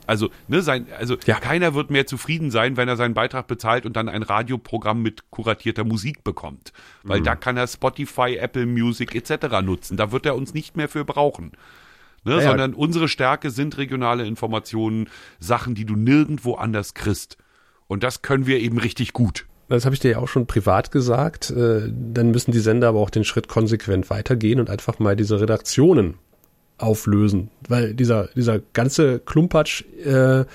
Also, ne, sein, also ja. keiner wird mehr zufrieden sein, wenn er seinen Beitrag bezahlt und dann ein Radioprogramm mit kuratierter Musik bekommt. Weil mhm. da kann er Spotify, Apple Music etc. nutzen. Da wird er uns nicht mehr für brauchen. Ne, ja, sondern unsere Stärke sind regionale Informationen, Sachen, die du nirgendwo anders kriegst. Und das können wir eben richtig gut. Das habe ich dir ja auch schon privat gesagt. Äh, dann müssen die Sender aber auch den Schritt konsequent weitergehen und einfach mal diese Redaktionen auflösen. Weil dieser, dieser ganze Klumpatsch, äh,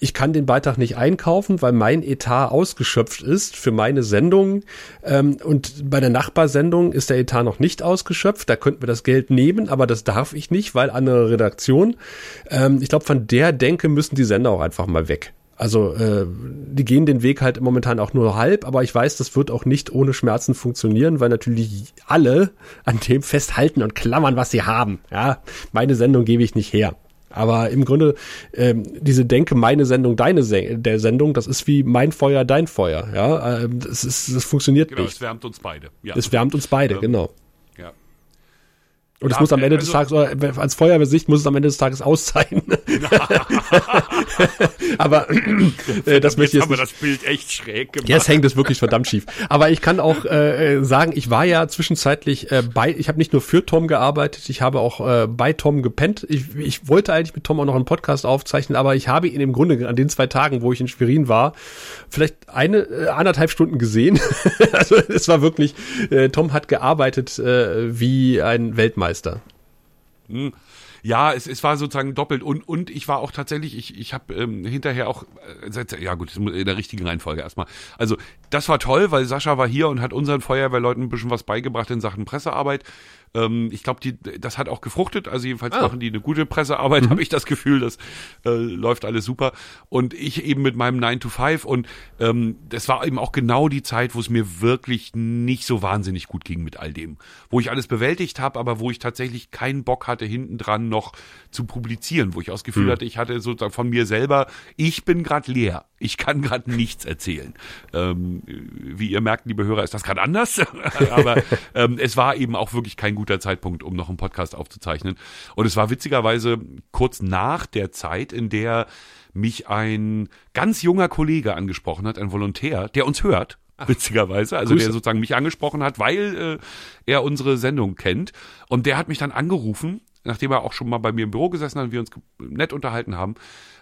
ich kann den Beitrag nicht einkaufen, weil mein Etat ausgeschöpft ist für meine Sendung. Ähm, und bei der Nachbarsendung ist der Etat noch nicht ausgeschöpft. Da könnten wir das Geld nehmen, aber das darf ich nicht, weil andere Redaktion. Ähm, ich glaube, von der Denke müssen die Sender auch einfach mal weg. Also äh, die gehen den Weg halt momentan auch nur halb, aber ich weiß, das wird auch nicht ohne Schmerzen funktionieren, weil natürlich alle an dem festhalten und klammern, was sie haben. Ja, meine Sendung gebe ich nicht her. Aber im Grunde, ähm, diese Denke, meine Sendung, deine Se der Sendung, das ist wie mein Feuer, dein Feuer. Ja, ähm, das, ist, das funktioniert genau, nicht. Es wärmt uns beide. Ja. Es wärmt uns beide, ähm, genau. Und ja, es muss am Ende des also, Tages, als Feuerwehrsicht muss es am Ende des Tages aus sein. aber äh, das möchte ich jetzt. Aber das Bild echt schräg gemacht. Jetzt hängt es wirklich verdammt schief. Aber ich kann auch äh, sagen, ich war ja zwischenzeitlich äh, bei, ich habe nicht nur für Tom gearbeitet, ich habe auch äh, bei Tom gepennt. Ich, ich wollte eigentlich mit Tom auch noch einen Podcast aufzeichnen, aber ich habe ihn im Grunde an den zwei Tagen, wo ich in Schwerin war, vielleicht eine, äh, anderthalb Stunden gesehen. also es war wirklich, äh, Tom hat gearbeitet äh, wie ein Weltmeister. Weltmeister. Hm. Ja, es, es war sozusagen doppelt und und ich war auch tatsächlich, ich, ich habe ähm, hinterher auch, äh, ja gut, in der richtigen Reihenfolge erstmal. Also das war toll, weil Sascha war hier und hat unseren Feuerwehrleuten ein bisschen was beigebracht in Sachen Pressearbeit. Ähm, ich glaube, das hat auch gefruchtet. Also jedenfalls ah. machen die eine gute Pressearbeit, mhm. habe ich das Gefühl. Das äh, läuft alles super. Und ich eben mit meinem 9 to 5 und ähm, das war eben auch genau die Zeit, wo es mir wirklich nicht so wahnsinnig gut ging mit all dem. Wo ich alles bewältigt habe, aber wo ich tatsächlich keinen Bock hatte, hinten dran noch zu publizieren, wo ich auch das Gefühl mhm. hatte, ich hatte sozusagen von mir selber, ich bin gerade leer. Ich kann gerade nichts erzählen. Ähm, wie ihr merkt, liebe Hörer, ist das gerade anders. aber ähm, es war eben auch wirklich kein guter Zeitpunkt, um noch einen Podcast aufzuzeichnen. Und es war witzigerweise kurz nach der Zeit, in der mich ein ganz junger Kollege angesprochen hat, ein Volontär, der uns hört, witzigerweise, also Grüße. der sozusagen mich angesprochen hat, weil äh, er unsere Sendung kennt. Und der hat mich dann angerufen, nachdem er auch schon mal bei mir im Büro gesessen hat und wir uns nett unterhalten haben,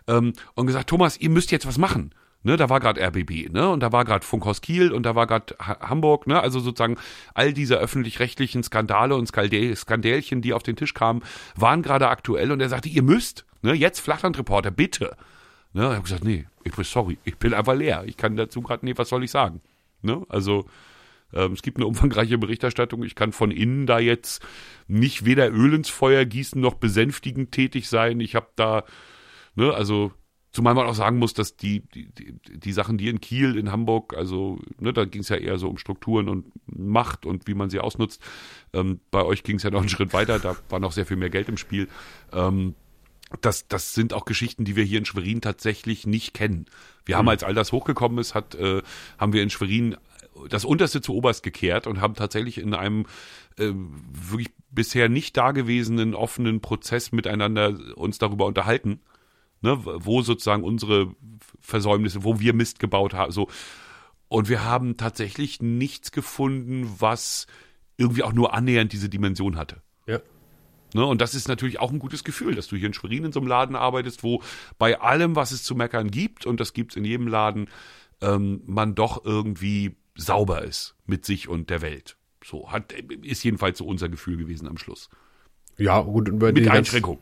ähm, und gesagt, Thomas, ihr müsst jetzt was machen. Ne, da war gerade RBB, ne, und da war gerade Funkhaus Kiel und da war gerade Hamburg, ne, also sozusagen all diese öffentlich-rechtlichen Skandale und Skandä Skandälchen, die auf den Tisch kamen, waren gerade aktuell und er sagte, ihr müsst, ne, jetzt Flachlandreporter, bitte. Ne, ich habe gesagt, nee, ich bin sorry, ich bin einfach leer, ich kann dazu gerade, nee, was soll ich sagen? Ne, also es gibt eine umfangreiche Berichterstattung. Ich kann von innen da jetzt nicht weder Öl ins Feuer gießen noch besänftigend tätig sein. Ich habe da, ne, also Zumal man auch sagen muss, dass die, die, die Sachen, die in Kiel, in Hamburg, also ne, da ging es ja eher so um Strukturen und Macht und wie man sie ausnutzt. Ähm, bei euch ging es ja noch einen Schritt weiter, da war noch sehr viel mehr Geld im Spiel. Ähm, das, das sind auch Geschichten, die wir hier in Schwerin tatsächlich nicht kennen. Wir mhm. haben, als all das hochgekommen ist, hat, äh, haben wir in Schwerin das Unterste zu Oberst gekehrt und haben tatsächlich in einem äh, wirklich bisher nicht dagewesenen offenen Prozess miteinander uns darüber unterhalten ne, wo sozusagen unsere Versäumnisse, wo wir Mist gebaut haben, so. Und wir haben tatsächlich nichts gefunden, was irgendwie auch nur annähernd diese Dimension hatte. Ja. Ne, und das ist natürlich auch ein gutes Gefühl, dass du hier in Schwerin in so einem Laden arbeitest, wo bei allem, was es zu meckern gibt, und das gibt es in jedem Laden, ähm, man doch irgendwie sauber ist mit sich und der Welt. So hat, ist jedenfalls so unser Gefühl gewesen am Schluss. Ja, gut, über mit Einschränkung.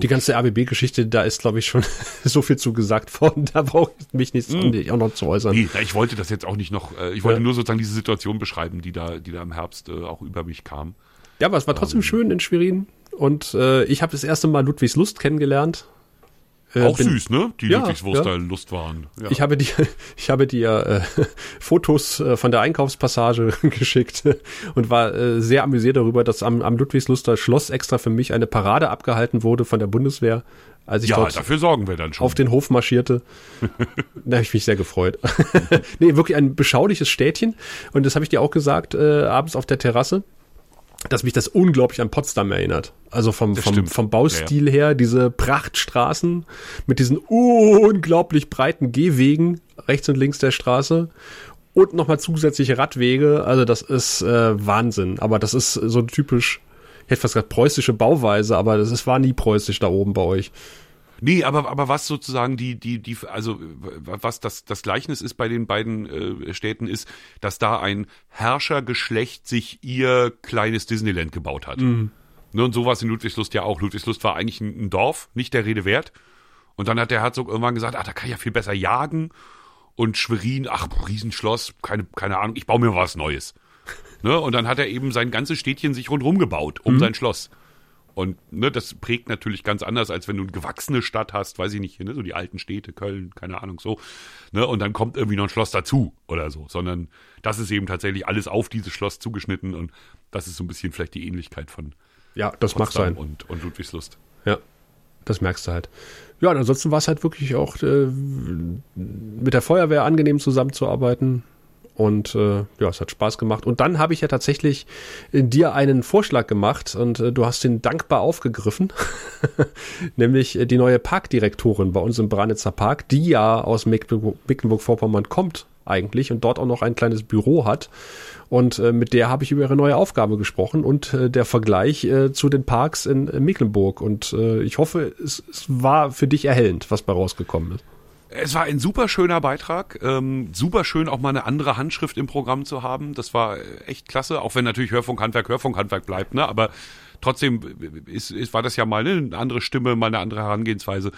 Die ganze RBB-Geschichte, da ist, glaube ich, schon so viel zu gesagt worden. Da brauche ich mich nicht hm. auch noch zu äußern. Nee, ich wollte das jetzt auch nicht noch, äh, ich wollte ja. nur sozusagen diese Situation beschreiben, die da, die da im Herbst äh, auch über mich kam. Ja, aber es war trotzdem ähm, schön in Schwerin. Und äh, ich habe das erste Mal Ludwigs Lust kennengelernt. Äh, auch bin, süß, ne? Die ja, Ludwigswurster ja. Lust waren. Ja. Ich habe dir, ich habe dir äh, Fotos äh, von der Einkaufspassage geschickt und war äh, sehr amüsiert darüber, dass am, am Ludwigsluster Schloss extra für mich eine Parade abgehalten wurde von der Bundeswehr. Als ich ja, dort dafür sorgen wir dann schon. Auf den Hof marschierte. da habe ich mich sehr gefreut. nee, wirklich ein beschauliches Städtchen. Und das habe ich dir auch gesagt, äh, abends auf der Terrasse dass mich das unglaublich an Potsdam erinnert. Also vom, vom, vom Baustil ja, ja. her, diese Prachtstraßen mit diesen unglaublich breiten Gehwegen rechts und links der Straße und nochmal zusätzliche Radwege. Also das ist äh, Wahnsinn. Aber das ist so typisch, ich hätte fast gesagt preußische Bauweise, aber das ist, war nie preußisch da oben bei euch. Nee, aber, aber was sozusagen die, die, die, also was das, das Gleichnis ist bei den beiden äh, Städten ist, dass da ein Herrschergeschlecht sich ihr kleines Disneyland gebaut hat. Mhm. Ne, und sowas in Ludwigslust ja auch. Ludwigslust war eigentlich ein, Dorf, nicht der Rede wert. Und dann hat der Herzog irgendwann gesagt, ach, da kann ich ja viel besser jagen. Und Schwerin, ach, Riesenschloss, keine, keine Ahnung, ich baue mir was Neues. ne? Und dann hat er eben sein ganzes Städtchen sich rundherum gebaut, um mhm. sein Schloss. Und ne, das prägt natürlich ganz anders, als wenn du eine gewachsene Stadt hast, weiß ich nicht, ne, so die alten Städte, Köln, keine Ahnung, so. Ne, und dann kommt irgendwie noch ein Schloss dazu oder so, sondern das ist eben tatsächlich alles auf dieses Schloss zugeschnitten und das ist so ein bisschen vielleicht die Ähnlichkeit von Ja, das Potsdam mag sein. Und, und Ludwigslust. Ja, das merkst du halt. Ja, und ansonsten war es halt wirklich auch äh, mit der Feuerwehr angenehm zusammenzuarbeiten. Und äh, ja, es hat Spaß gemacht. Und dann habe ich ja tatsächlich in äh, dir einen Vorschlag gemacht und äh, du hast den dankbar aufgegriffen, nämlich äh, die neue Parkdirektorin bei uns im Branitzer Park, die ja aus Mecklenburg-Vorpommern kommt eigentlich und dort auch noch ein kleines Büro hat. Und äh, mit der habe ich über ihre neue Aufgabe gesprochen und äh, der Vergleich äh, zu den Parks in äh, Mecklenburg. Und ich hoffe, es, es war für dich erhellend, was bei rausgekommen ist. Es war ein super schöner Beitrag, ähm, super schön auch mal eine andere Handschrift im Programm zu haben. Das war echt klasse, auch wenn natürlich Hörfunkhandwerk Hörfunkhandwerk bleibt, ne? Aber trotzdem ist, ist, war das ja mal eine andere Stimme, mal eine andere Herangehensweise.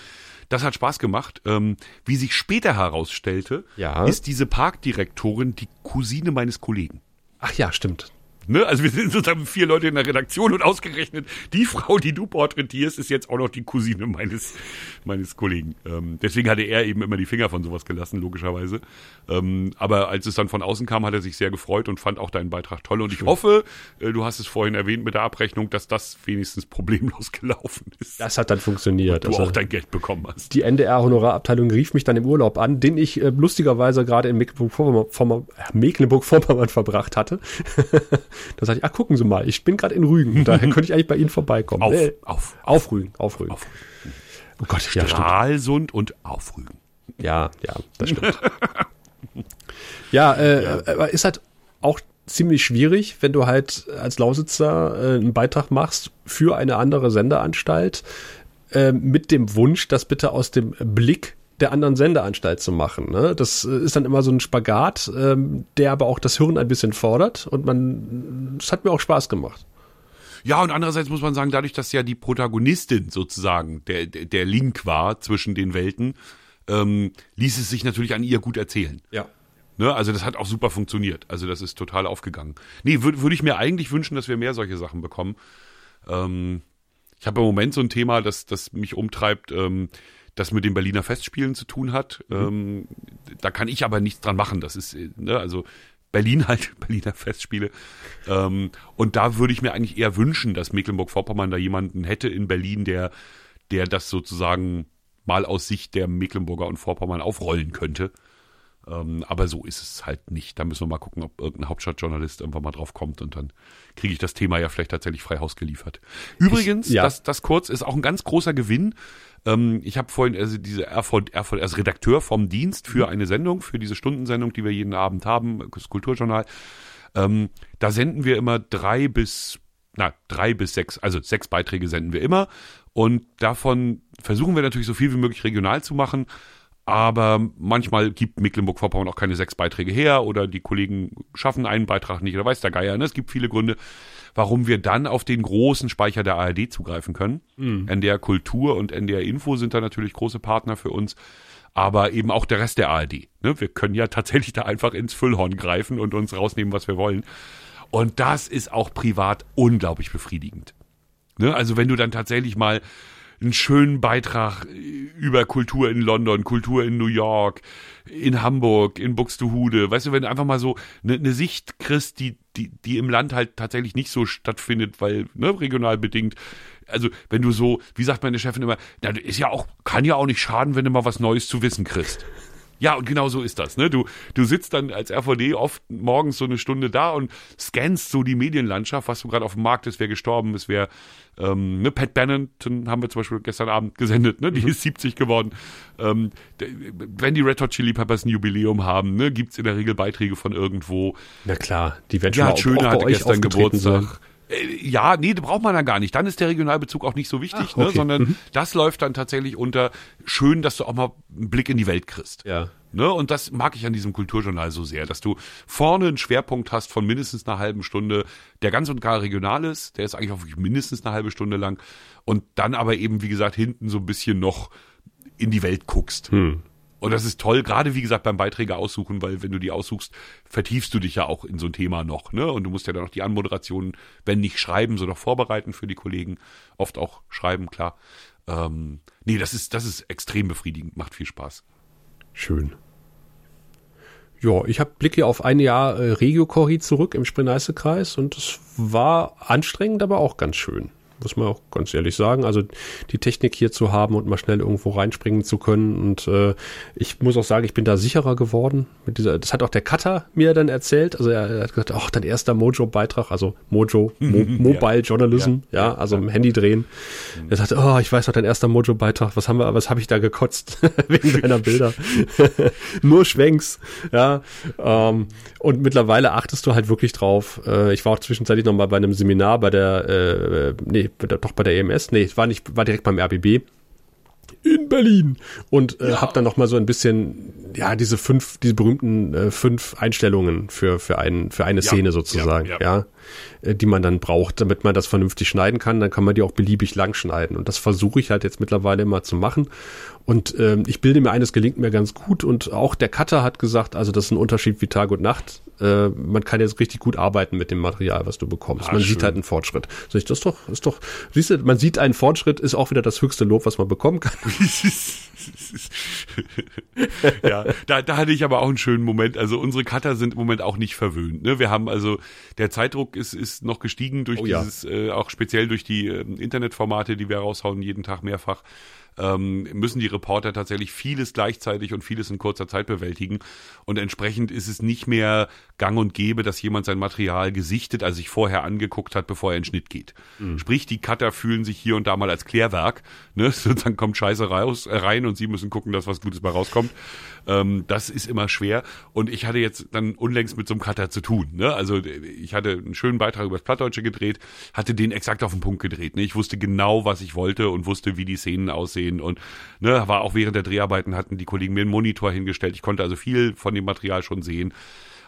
Das hat Spaß gemacht. Ähm, wie sich später herausstellte, ja. ist diese Parkdirektorin die Cousine meines Kollegen. Ach ja, stimmt. Ne? Also wir sind sozusagen vier Leute in der Redaktion und ausgerechnet die Frau, die du porträtierst, ist jetzt auch noch die Cousine meines, meines Kollegen. Ähm, deswegen hatte er eben immer die Finger von sowas gelassen, logischerweise. Ähm, aber als es dann von außen kam, hat er sich sehr gefreut und fand auch deinen Beitrag toll. Und ich hoffe, äh, du hast es vorhin erwähnt mit der Abrechnung, dass das wenigstens problemlos gelaufen ist. Das hat dann funktioniert. Und du also, auch dein Geld bekommen hast. Die NDR-Honorarabteilung rief mich dann im Urlaub an, den ich äh, lustigerweise gerade in Mecklenburg-Vorpommern Mecklenburg verbracht hatte. Da sage ich, ach, gucken Sie mal, ich bin gerade in Rügen. Daher könnte ich eigentlich bei Ihnen vorbeikommen. Auf, äh, auf, auf Rügen, auf Rügen. Auf. Oh Gott, Stralsund ja, und auf Rügen. Ja, ja, das stimmt. ja, äh, ja, ist halt auch ziemlich schwierig, wenn du halt als Lausitzer äh, einen Beitrag machst für eine andere Sendeanstalt äh, mit dem Wunsch, dass bitte aus dem Blick der anderen Sendeanstalt zu machen. Ne? Das äh, ist dann immer so ein Spagat, ähm, der aber auch das Hirn ein bisschen fordert und man, es hat mir auch Spaß gemacht. Ja, und andererseits muss man sagen, dadurch, dass ja die Protagonistin sozusagen der, der Link war zwischen den Welten, ähm, ließ es sich natürlich an ihr gut erzählen. Ja. Ne, also das hat auch super funktioniert. Also das ist total aufgegangen. Nee, würde würd ich mir eigentlich wünschen, dass wir mehr solche Sachen bekommen. Ähm, ich habe im Moment so ein Thema, das, das mich umtreibt, ähm, das mit den Berliner Festspielen zu tun hat. Mhm. Ähm, da kann ich aber nichts dran machen. Das ist, ne, also Berlin halt, Berliner Festspiele. Ähm, und da würde ich mir eigentlich eher wünschen, dass Mecklenburg-Vorpommern da jemanden hätte in Berlin, der, der das sozusagen mal aus Sicht der Mecklenburger und Vorpommern aufrollen könnte. Ähm, aber so ist es halt nicht. Da müssen wir mal gucken, ob irgendein Hauptstadtjournalist irgendwann mal drauf kommt und dann kriege ich das Thema ja vielleicht tatsächlich frei Haus geliefert. Übrigens, ich, ja. das, das kurz ist auch ein ganz großer Gewinn. Ähm, ich habe vorhin also diese Erfurt, Erfurt als Redakteur vom Dienst für mhm. eine Sendung, für diese Stundensendung, die wir jeden Abend haben, das Kulturjournal. Ähm, da senden wir immer drei bis na, drei bis sechs, also sechs Beiträge senden wir immer. Und davon versuchen wir natürlich so viel wie möglich regional zu machen. Aber manchmal gibt Mecklenburg-Vorpommern auch keine sechs Beiträge her oder die Kollegen schaffen einen Beitrag nicht oder weiß der Geier. Ne? Es gibt viele Gründe, warum wir dann auf den großen Speicher der ARD zugreifen können. Mhm. NDR Kultur und NDR Info sind da natürlich große Partner für uns. Aber eben auch der Rest der ARD. Ne? Wir können ja tatsächlich da einfach ins Füllhorn greifen und uns rausnehmen, was wir wollen. Und das ist auch privat unglaublich befriedigend. Ne? Also wenn du dann tatsächlich mal einen schönen Beitrag über Kultur in London, Kultur in New York, in Hamburg, in Buxtehude. Weißt du, wenn du einfach mal so eine, eine Sicht kriegst, die, die, die im Land halt tatsächlich nicht so stattfindet, weil ne, regional bedingt. Also wenn du so, wie sagt meine Chefin immer, na, ist ja auch, kann ja auch nicht schaden, wenn du mal was Neues zu wissen kriegst. Ja, und genau so ist das. Ne? Du, du sitzt dann als RVD oft morgens so eine Stunde da und scannst so die Medienlandschaft, was so gerade auf dem Markt ist, wer gestorben ist, wer ähm, ne, Pat Bennington haben wir zum Beispiel gestern Abend gesendet, ne? die mhm. ist 70 geworden. Ähm, wenn die Red Hot Chili Peppers ein Jubiläum haben, ne, gibt's in der Regel Beiträge von irgendwo. Na klar, die werden schon ja, schön hatte gestern Geburtstag. Sein. Äh, ja, nee, braucht man dann gar nicht. Dann ist der Regionalbezug auch nicht so wichtig, Ach, ne, okay. ne, sondern mhm. das läuft dann tatsächlich unter schön, dass du auch mal einen Blick in die Welt kriegst. Ja. Ne, und das mag ich an diesem Kulturjournal so sehr, dass du vorne einen Schwerpunkt hast von mindestens einer halben Stunde, der ganz und gar regional ist, der ist eigentlich auch wirklich mindestens eine halbe Stunde lang und dann aber eben, wie gesagt, hinten so ein bisschen noch in die Welt guckst. Hm. Und das ist toll, gerade wie gesagt beim Beiträge aussuchen, weil wenn du die aussuchst, vertiefst du dich ja auch in so ein Thema noch, ne? Und du musst ja dann noch die Anmoderationen, wenn nicht schreiben, so noch vorbereiten für die Kollegen. Oft auch schreiben, klar. Ähm, nee, das ist, das ist extrem befriedigend, macht viel Spaß. Schön. Ja, ich habe Blicke auf ein Jahr äh, Regio-Corri zurück im Spree-Neiße-Kreis und es war anstrengend, aber auch ganz schön muss man auch ganz ehrlich sagen. Also die Technik hier zu haben und mal schnell irgendwo reinspringen zu können. Und äh, ich muss auch sagen, ich bin da sicherer geworden. Mit dieser, das hat auch der Cutter mir dann erzählt. Also er, hat gesagt, ach, dein erster Mojo-Beitrag, also Mojo, Mo Mobile Journalism, ja, ja, also im Handy drehen. Er sagte, oh, ich weiß noch, dein erster Mojo-Beitrag, was haben wir, was habe ich da gekotzt wegen deiner Bilder? Nur Schwenks, ja. Ähm, und mittlerweile achtest du halt wirklich drauf. Äh, ich war auch zwischenzeitlich noch mal bei einem Seminar bei der, äh, nee, doch bei der EMS, nee, war nicht, war direkt beim RBB in Berlin. Und äh, ja. habe dann noch mal so ein bisschen ja diese fünf diese berühmten äh, fünf Einstellungen für für einen für eine ja. Szene sozusagen ja, ja. Äh, die man dann braucht damit man das vernünftig schneiden kann. Dann kann man die auch beliebig lang schneiden. Und das versuche ich halt jetzt mittlerweile immer zu machen und ähm, ich bilde mir eines gelingt mir ganz gut und auch der Cutter hat gesagt also das ist ein Unterschied wie Tag und Nacht äh, man kann jetzt richtig gut arbeiten mit dem Material, was du bekommst. Ah, man schön. sieht halt einen Fortschritt. das ist doch, ist doch, siehst du, man sieht einen Fortschritt, ist auch wieder das höchste Lob, was man bekommen kann. ja, da, da hatte ich aber auch einen schönen Moment. Also unsere Cutter sind im Moment auch nicht verwöhnt. Ne? Wir haben also, der Zeitdruck ist, ist noch gestiegen durch oh, dieses, ja. äh, auch speziell durch die äh, Internetformate, die wir raushauen, jeden Tag mehrfach ähm, müssen die Reporter tatsächlich vieles gleichzeitig und vieles in kurzer Zeit bewältigen. Und entsprechend ist es nicht mehr gang und gäbe, dass jemand sein Material gesichtet, also sich vorher angeguckt hat, bevor er in Schnitt geht. Mhm. Sprich, die Cutter fühlen sich hier und da mal als Klärwerk. Ne? Dann kommt Scheiße raus, äh, rein und sie müssen gucken, dass was Gutes bei rauskommt. Ähm, das ist immer schwer. Und ich hatte jetzt dann unlängst mit so einem Cutter zu tun. Ne? Also ich hatte einen schönen Beitrag über das Plattdeutsche gedreht, hatte den exakt auf den Punkt gedreht. Ne? Ich wusste genau, was ich wollte und wusste, wie die Szenen aussehen sehen und ne, war auch während der Dreharbeiten hatten die Kollegen mir einen Monitor hingestellt. Ich konnte also viel von dem Material schon sehen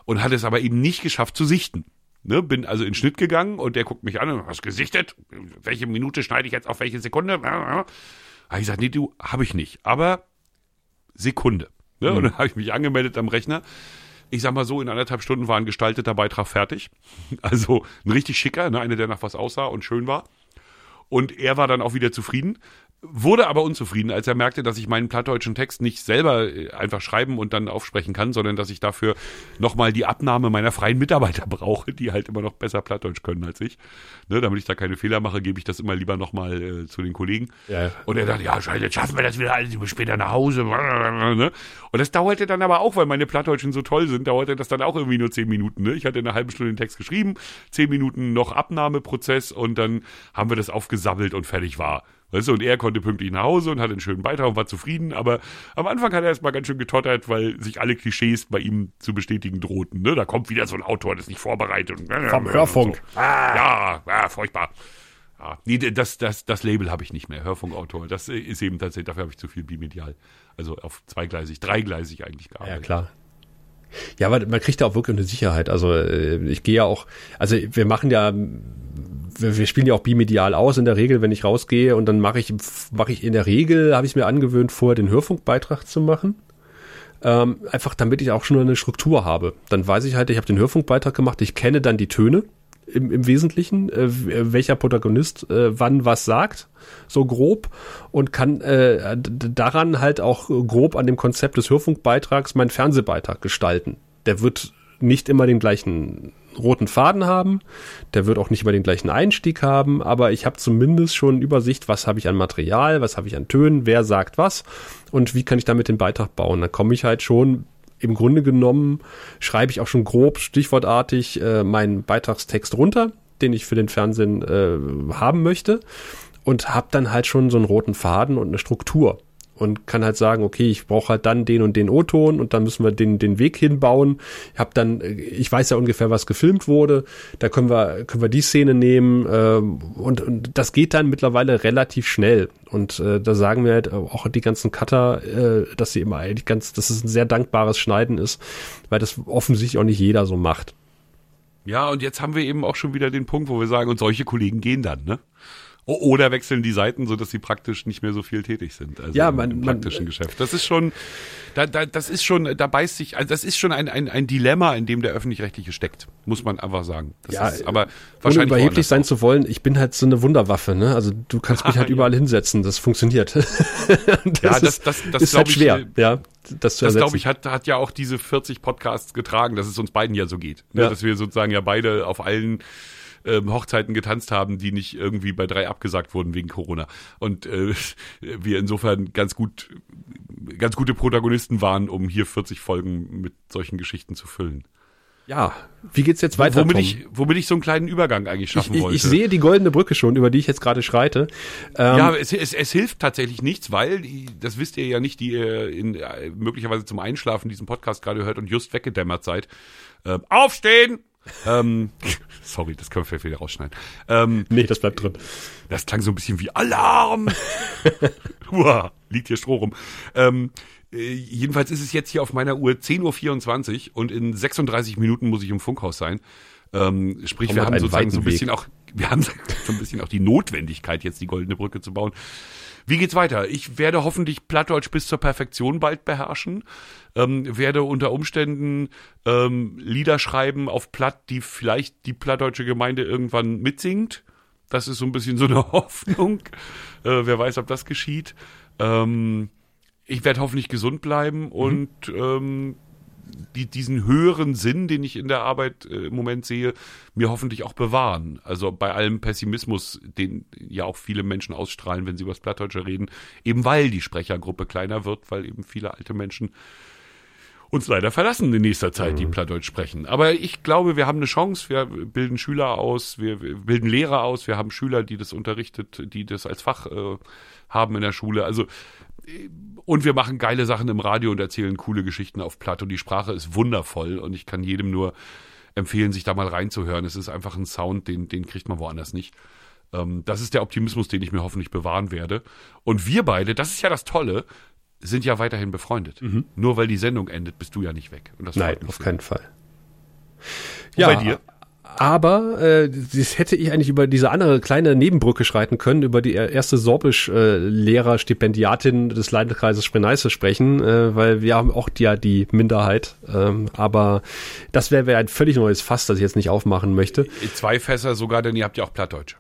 und hatte es aber eben nicht geschafft zu sichten. Ne, bin also in Schnitt gegangen und der guckt mich an und hast gesichtet. Welche Minute schneide ich jetzt auf welche Sekunde? Habe ich gesagt, nee, du, habe ich nicht. Aber Sekunde. Ne? Mhm. Und dann habe ich mich angemeldet am Rechner. Ich sag mal so, in anderthalb Stunden war ein gestalteter Beitrag fertig. Also ein richtig schicker, ne? einer, der nach was aussah und schön war. Und er war dann auch wieder zufrieden wurde aber unzufrieden, als er merkte, dass ich meinen plattdeutschen Text nicht selber äh, einfach schreiben und dann aufsprechen kann, sondern dass ich dafür nochmal die Abnahme meiner freien Mitarbeiter brauche, die halt immer noch besser Plattdeutsch können als ich. Ne, damit ich da keine Fehler mache, gebe ich das immer lieber nochmal äh, zu den Kollegen. Ja. Und er dachte, ja, jetzt schaffen wir das wieder alles, ich später nach Hause. Ne? Und das dauerte dann aber auch, weil meine Plattdeutschen so toll sind, dauerte das dann auch irgendwie nur zehn Minuten. Ne? Ich hatte eine halbe Stunde den Text geschrieben, zehn Minuten noch Abnahmeprozess und dann haben wir das aufgesammelt und fertig war. Weißt du, und er konnte pünktlich nach Hause und hatte einen schönen Beitrag und war zufrieden, aber am Anfang hat er erstmal ganz schön getottert, weil sich alle Klischees bei ihm zu bestätigen drohten. Ne? Da kommt wieder so ein Autor, das nicht vorbereitet. Vom Hörfunk. So. Ah. Ja, ja, furchtbar. Ja, nee, das, das, das Label habe ich nicht mehr, Hörfunkautor. Das ist eben tatsächlich, dafür habe ich zu viel bimedial. Also auf zweigleisig, dreigleisig eigentlich gearbeitet. Ja, klar. Ja, aber man kriegt da auch wirklich eine Sicherheit. Also äh, ich gehe ja auch, also wir machen ja wir, wir spielen ja auch bimedial aus in der Regel, wenn ich rausgehe und dann mache ich, mache ich in der Regel, habe ich mir angewöhnt, vorher den Hörfunkbeitrag zu machen. Ähm, einfach damit ich auch schon eine Struktur habe. Dann weiß ich halt, ich habe den Hörfunkbeitrag gemacht, ich kenne dann die Töne im, im Wesentlichen, äh, welcher Protagonist äh, wann was sagt, so grob, und kann äh, daran halt auch grob an dem Konzept des Hörfunkbeitrags meinen Fernsehbeitrag gestalten. Der wird nicht immer den gleichen roten Faden haben. Der wird auch nicht immer den gleichen Einstieg haben, aber ich habe zumindest schon Übersicht, was habe ich an Material, was habe ich an Tönen, wer sagt was und wie kann ich damit den Beitrag bauen. Dann komme ich halt schon im Grunde genommen, schreibe ich auch schon grob, stichwortartig äh, meinen Beitragstext runter, den ich für den Fernsehen äh, haben möchte und habe dann halt schon so einen roten Faden und eine Struktur und kann halt sagen, okay, ich brauche halt dann den und den O-Ton und dann müssen wir den, den Weg hinbauen. Ich habe dann, ich weiß ja ungefähr, was gefilmt wurde. Da können wir, können wir die Szene nehmen ähm, und, und das geht dann mittlerweile relativ schnell. Und äh, da sagen wir halt auch die ganzen Cutter, äh, dass sie immer eigentlich ganz, dass es ein sehr dankbares Schneiden ist, weil das offensichtlich auch nicht jeder so macht. Ja, und jetzt haben wir eben auch schon wieder den Punkt, wo wir sagen, und solche Kollegen gehen dann, ne? Oder wechseln die Seiten, so dass sie praktisch nicht mehr so viel tätig sind. Also ja, man, im praktischen man, Geschäft. Das ist schon, da, da, das ist schon, da beißt sich, also das ist schon ein, ein, ein Dilemma, in dem der öffentlich-rechtliche steckt, muss man einfach sagen. Das ja, ist, aber wahrscheinlich ohne überheblich sein auch. zu wollen, ich bin halt so eine Wunderwaffe, ne? Also du kannst mich halt überall hinsetzen, das funktioniert. das ja, das, das, das ist halt ich, schwer, ja. Das, das glaube ich, hat, hat ja auch diese 40 Podcasts getragen, dass es uns beiden ja so geht. Ne? Ja. Dass wir sozusagen ja beide auf allen ähm, Hochzeiten getanzt haben, die nicht irgendwie bei drei abgesagt wurden wegen Corona. Und äh, wir insofern ganz gut, ganz gute Protagonisten waren, um hier 40 Folgen mit solchen Geschichten zu füllen. Ja, wie geht's jetzt weiter? Womit ich, womit ich so einen kleinen Übergang eigentlich schaffen ich, ich, wollte. Ich sehe die goldene Brücke schon, über die ich jetzt gerade schreite. Ähm, ja, es, es, es hilft tatsächlich nichts, weil, das wisst ihr ja nicht, die ihr in, äh, möglicherweise zum Einschlafen diesen Podcast gerade hört und just weggedämmert seid. Äh, aufstehen! Ähm, sorry, das können wir vielleicht wieder rausschneiden. Ähm, nee, das bleibt drin. Das klang so ein bisschen wie Alarm. Uah, liegt hier Stroh rum. Ähm, äh, jedenfalls ist es jetzt hier auf meiner Uhr 10.24 Uhr und in 36 Minuten muss ich im Funkhaus sein. Ähm, sprich, Komm wir haben sozusagen so ein bisschen Weg. auch, wir haben so ein bisschen auch die Notwendigkeit, jetzt die goldene Brücke zu bauen. Wie geht's weiter? Ich werde hoffentlich Plattdeutsch bis zur Perfektion bald beherrschen. Ähm, werde unter Umständen ähm, Lieder schreiben auf Platt, die vielleicht die plattdeutsche Gemeinde irgendwann mitsingt. Das ist so ein bisschen so eine Hoffnung. Äh, wer weiß, ob das geschieht. Ähm, ich werde hoffentlich gesund bleiben mhm. und ähm, die, diesen höheren Sinn, den ich in der Arbeit äh, im Moment sehe, mir hoffentlich auch bewahren. Also bei allem Pessimismus, den ja auch viele Menschen ausstrahlen, wenn sie über das Plattdeutsche reden, eben weil die Sprechergruppe kleiner wird, weil eben viele alte Menschen uns leider verlassen in nächster Zeit, die mhm. Plattdeutsch sprechen. Aber ich glaube, wir haben eine Chance. Wir bilden Schüler aus, wir bilden Lehrer aus, wir haben Schüler, die das unterrichtet, die das als Fach äh, haben in der Schule. Also und wir machen geile Sachen im Radio und erzählen coole Geschichten auf Platt. Und die Sprache ist wundervoll und ich kann jedem nur empfehlen, sich da mal reinzuhören. Es ist einfach ein Sound, den, den kriegt man woanders nicht. Ähm, das ist der Optimismus, den ich mir hoffentlich bewahren werde. Und wir beide, das ist ja das Tolle, sind ja weiterhin befreundet. Nur weil die Sendung endet, bist du ja nicht weg. Und das Nein, auf keinen Fall. Und bei dir? Aber äh, das hätte ich eigentlich über diese andere kleine Nebenbrücke schreiten können, über die erste Sorbisch-Lehrer-Stipendiatin des Landkreises Spree-Neiße sprechen, äh, weil wir haben auch die, ja die Minderheit. Ähm, aber das wäre wär ein völlig neues Fass, das ich jetzt nicht aufmachen möchte. Zwei Fässer sogar, denn ihr habt ja auch Plattdeutsch.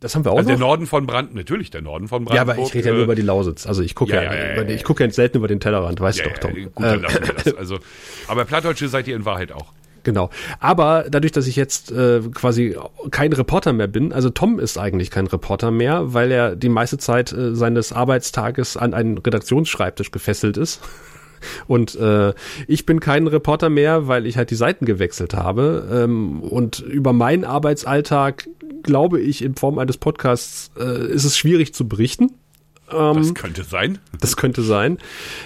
Das haben wir auch Also der noch. Norden von Brand, natürlich der Norden von Ja, Brandenburg. aber ich rede ja nur äh, über die Lausitz. Also ich gucke ja, ja, ja, ja, ja. ich gucke ja selten über den Tellerrand, weißt ja, doch, Tom. ja, gut, dann Äh, lassen wir das. Also, aber Plattdeutsche seid ihr in Wahrheit auch. Genau. Aber dadurch, dass ich jetzt äh, quasi kein Reporter mehr bin, also Tom ist eigentlich kein Reporter mehr, weil er die meiste Zeit äh, seines Arbeitstages an einen Redaktionsschreibtisch gefesselt ist. Und äh, ich bin kein Reporter mehr, weil ich halt die Seiten gewechselt habe. Ähm, und über meinen Arbeitsalltag, glaube ich, in Form eines Podcasts äh, ist es schwierig zu berichten. Ähm, Das könnte sein. das könnte sein.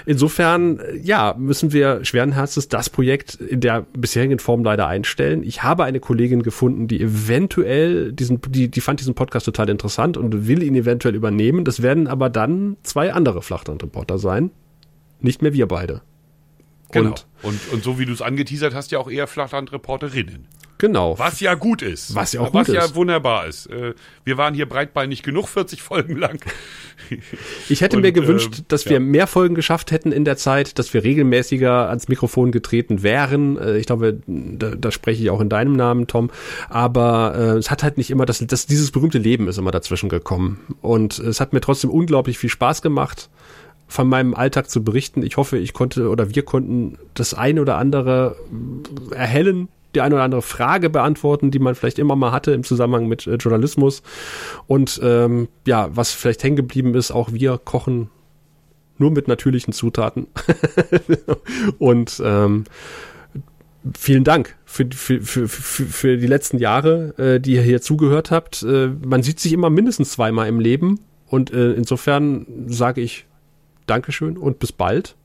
Insofern, äh, ja, müssen wir schweren Herzens das Projekt in der bisherigen Form leider einstellen. Ich habe eine Kollegin gefunden, die eventuell diesen, die, die fand diesen Podcast total interessant und will ihn eventuell übernehmen. Das werden aber dann zwei andere Flachlandreporter sein. Nicht mehr wir beide. Genau. Und Und, und, so wie du es angeteasert hast, ja auch eher Flachlandreporterinnen. genau. Was ja gut ist. Was ja auch Was gut ja ist. wunderbar ist. Äh, Wir waren hier breitbeinig genug, 40 Folgen lang. Ich hätte Und, mir gewünscht, ähm, dass ja. wir mehr Folgen geschafft hätten in der Zeit, dass wir regelmäßiger ans Mikrofon getreten wären. Äh, Ich glaube, da, da spreche ich auch in deinem Namen, Tom. Aber äh, es hat halt nicht immer, das, das, dieses berühmte Leben ist immer dazwischen gekommen. Und es hat mir trotzdem unglaublich viel Spaß gemacht, von meinem Alltag zu berichten. Ich hoffe, ich konnte oder wir konnten das eine oder andere erhellen, die eine oder andere Frage beantworten, die man vielleicht immer mal hatte im Zusammenhang mit äh, Journalismus. Und ähm, ja, was vielleicht hängen geblieben ist, auch wir kochen nur mit natürlichen Zutaten. Und ähm, vielen Dank für, für, für, für, für die letzten Jahre, äh, die ihr hier zugehört habt. Äh, man sieht sich immer mindestens zweimal im Leben. Und äh, insofern sage ich Dankeschön und bis bald.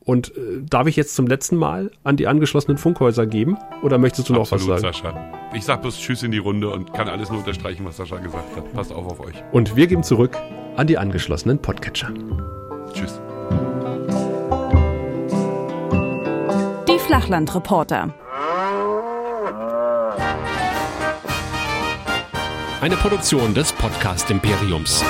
Und äh, darf ich jetzt zum letzten Mal an die angeschlossenen Funkhäuser geben? Oder möchtest du noch was sagen? Sascha. Ich sag bloß Tschüss in die Runde und kann alles nur unterstreichen, was Sascha gesagt hat. Passt auf auf euch. Und wir geben zurück an die angeschlossenen Podcatcher. Tschüss. Die Flachlandreporter. Eine Produktion des Podcast Imperiums.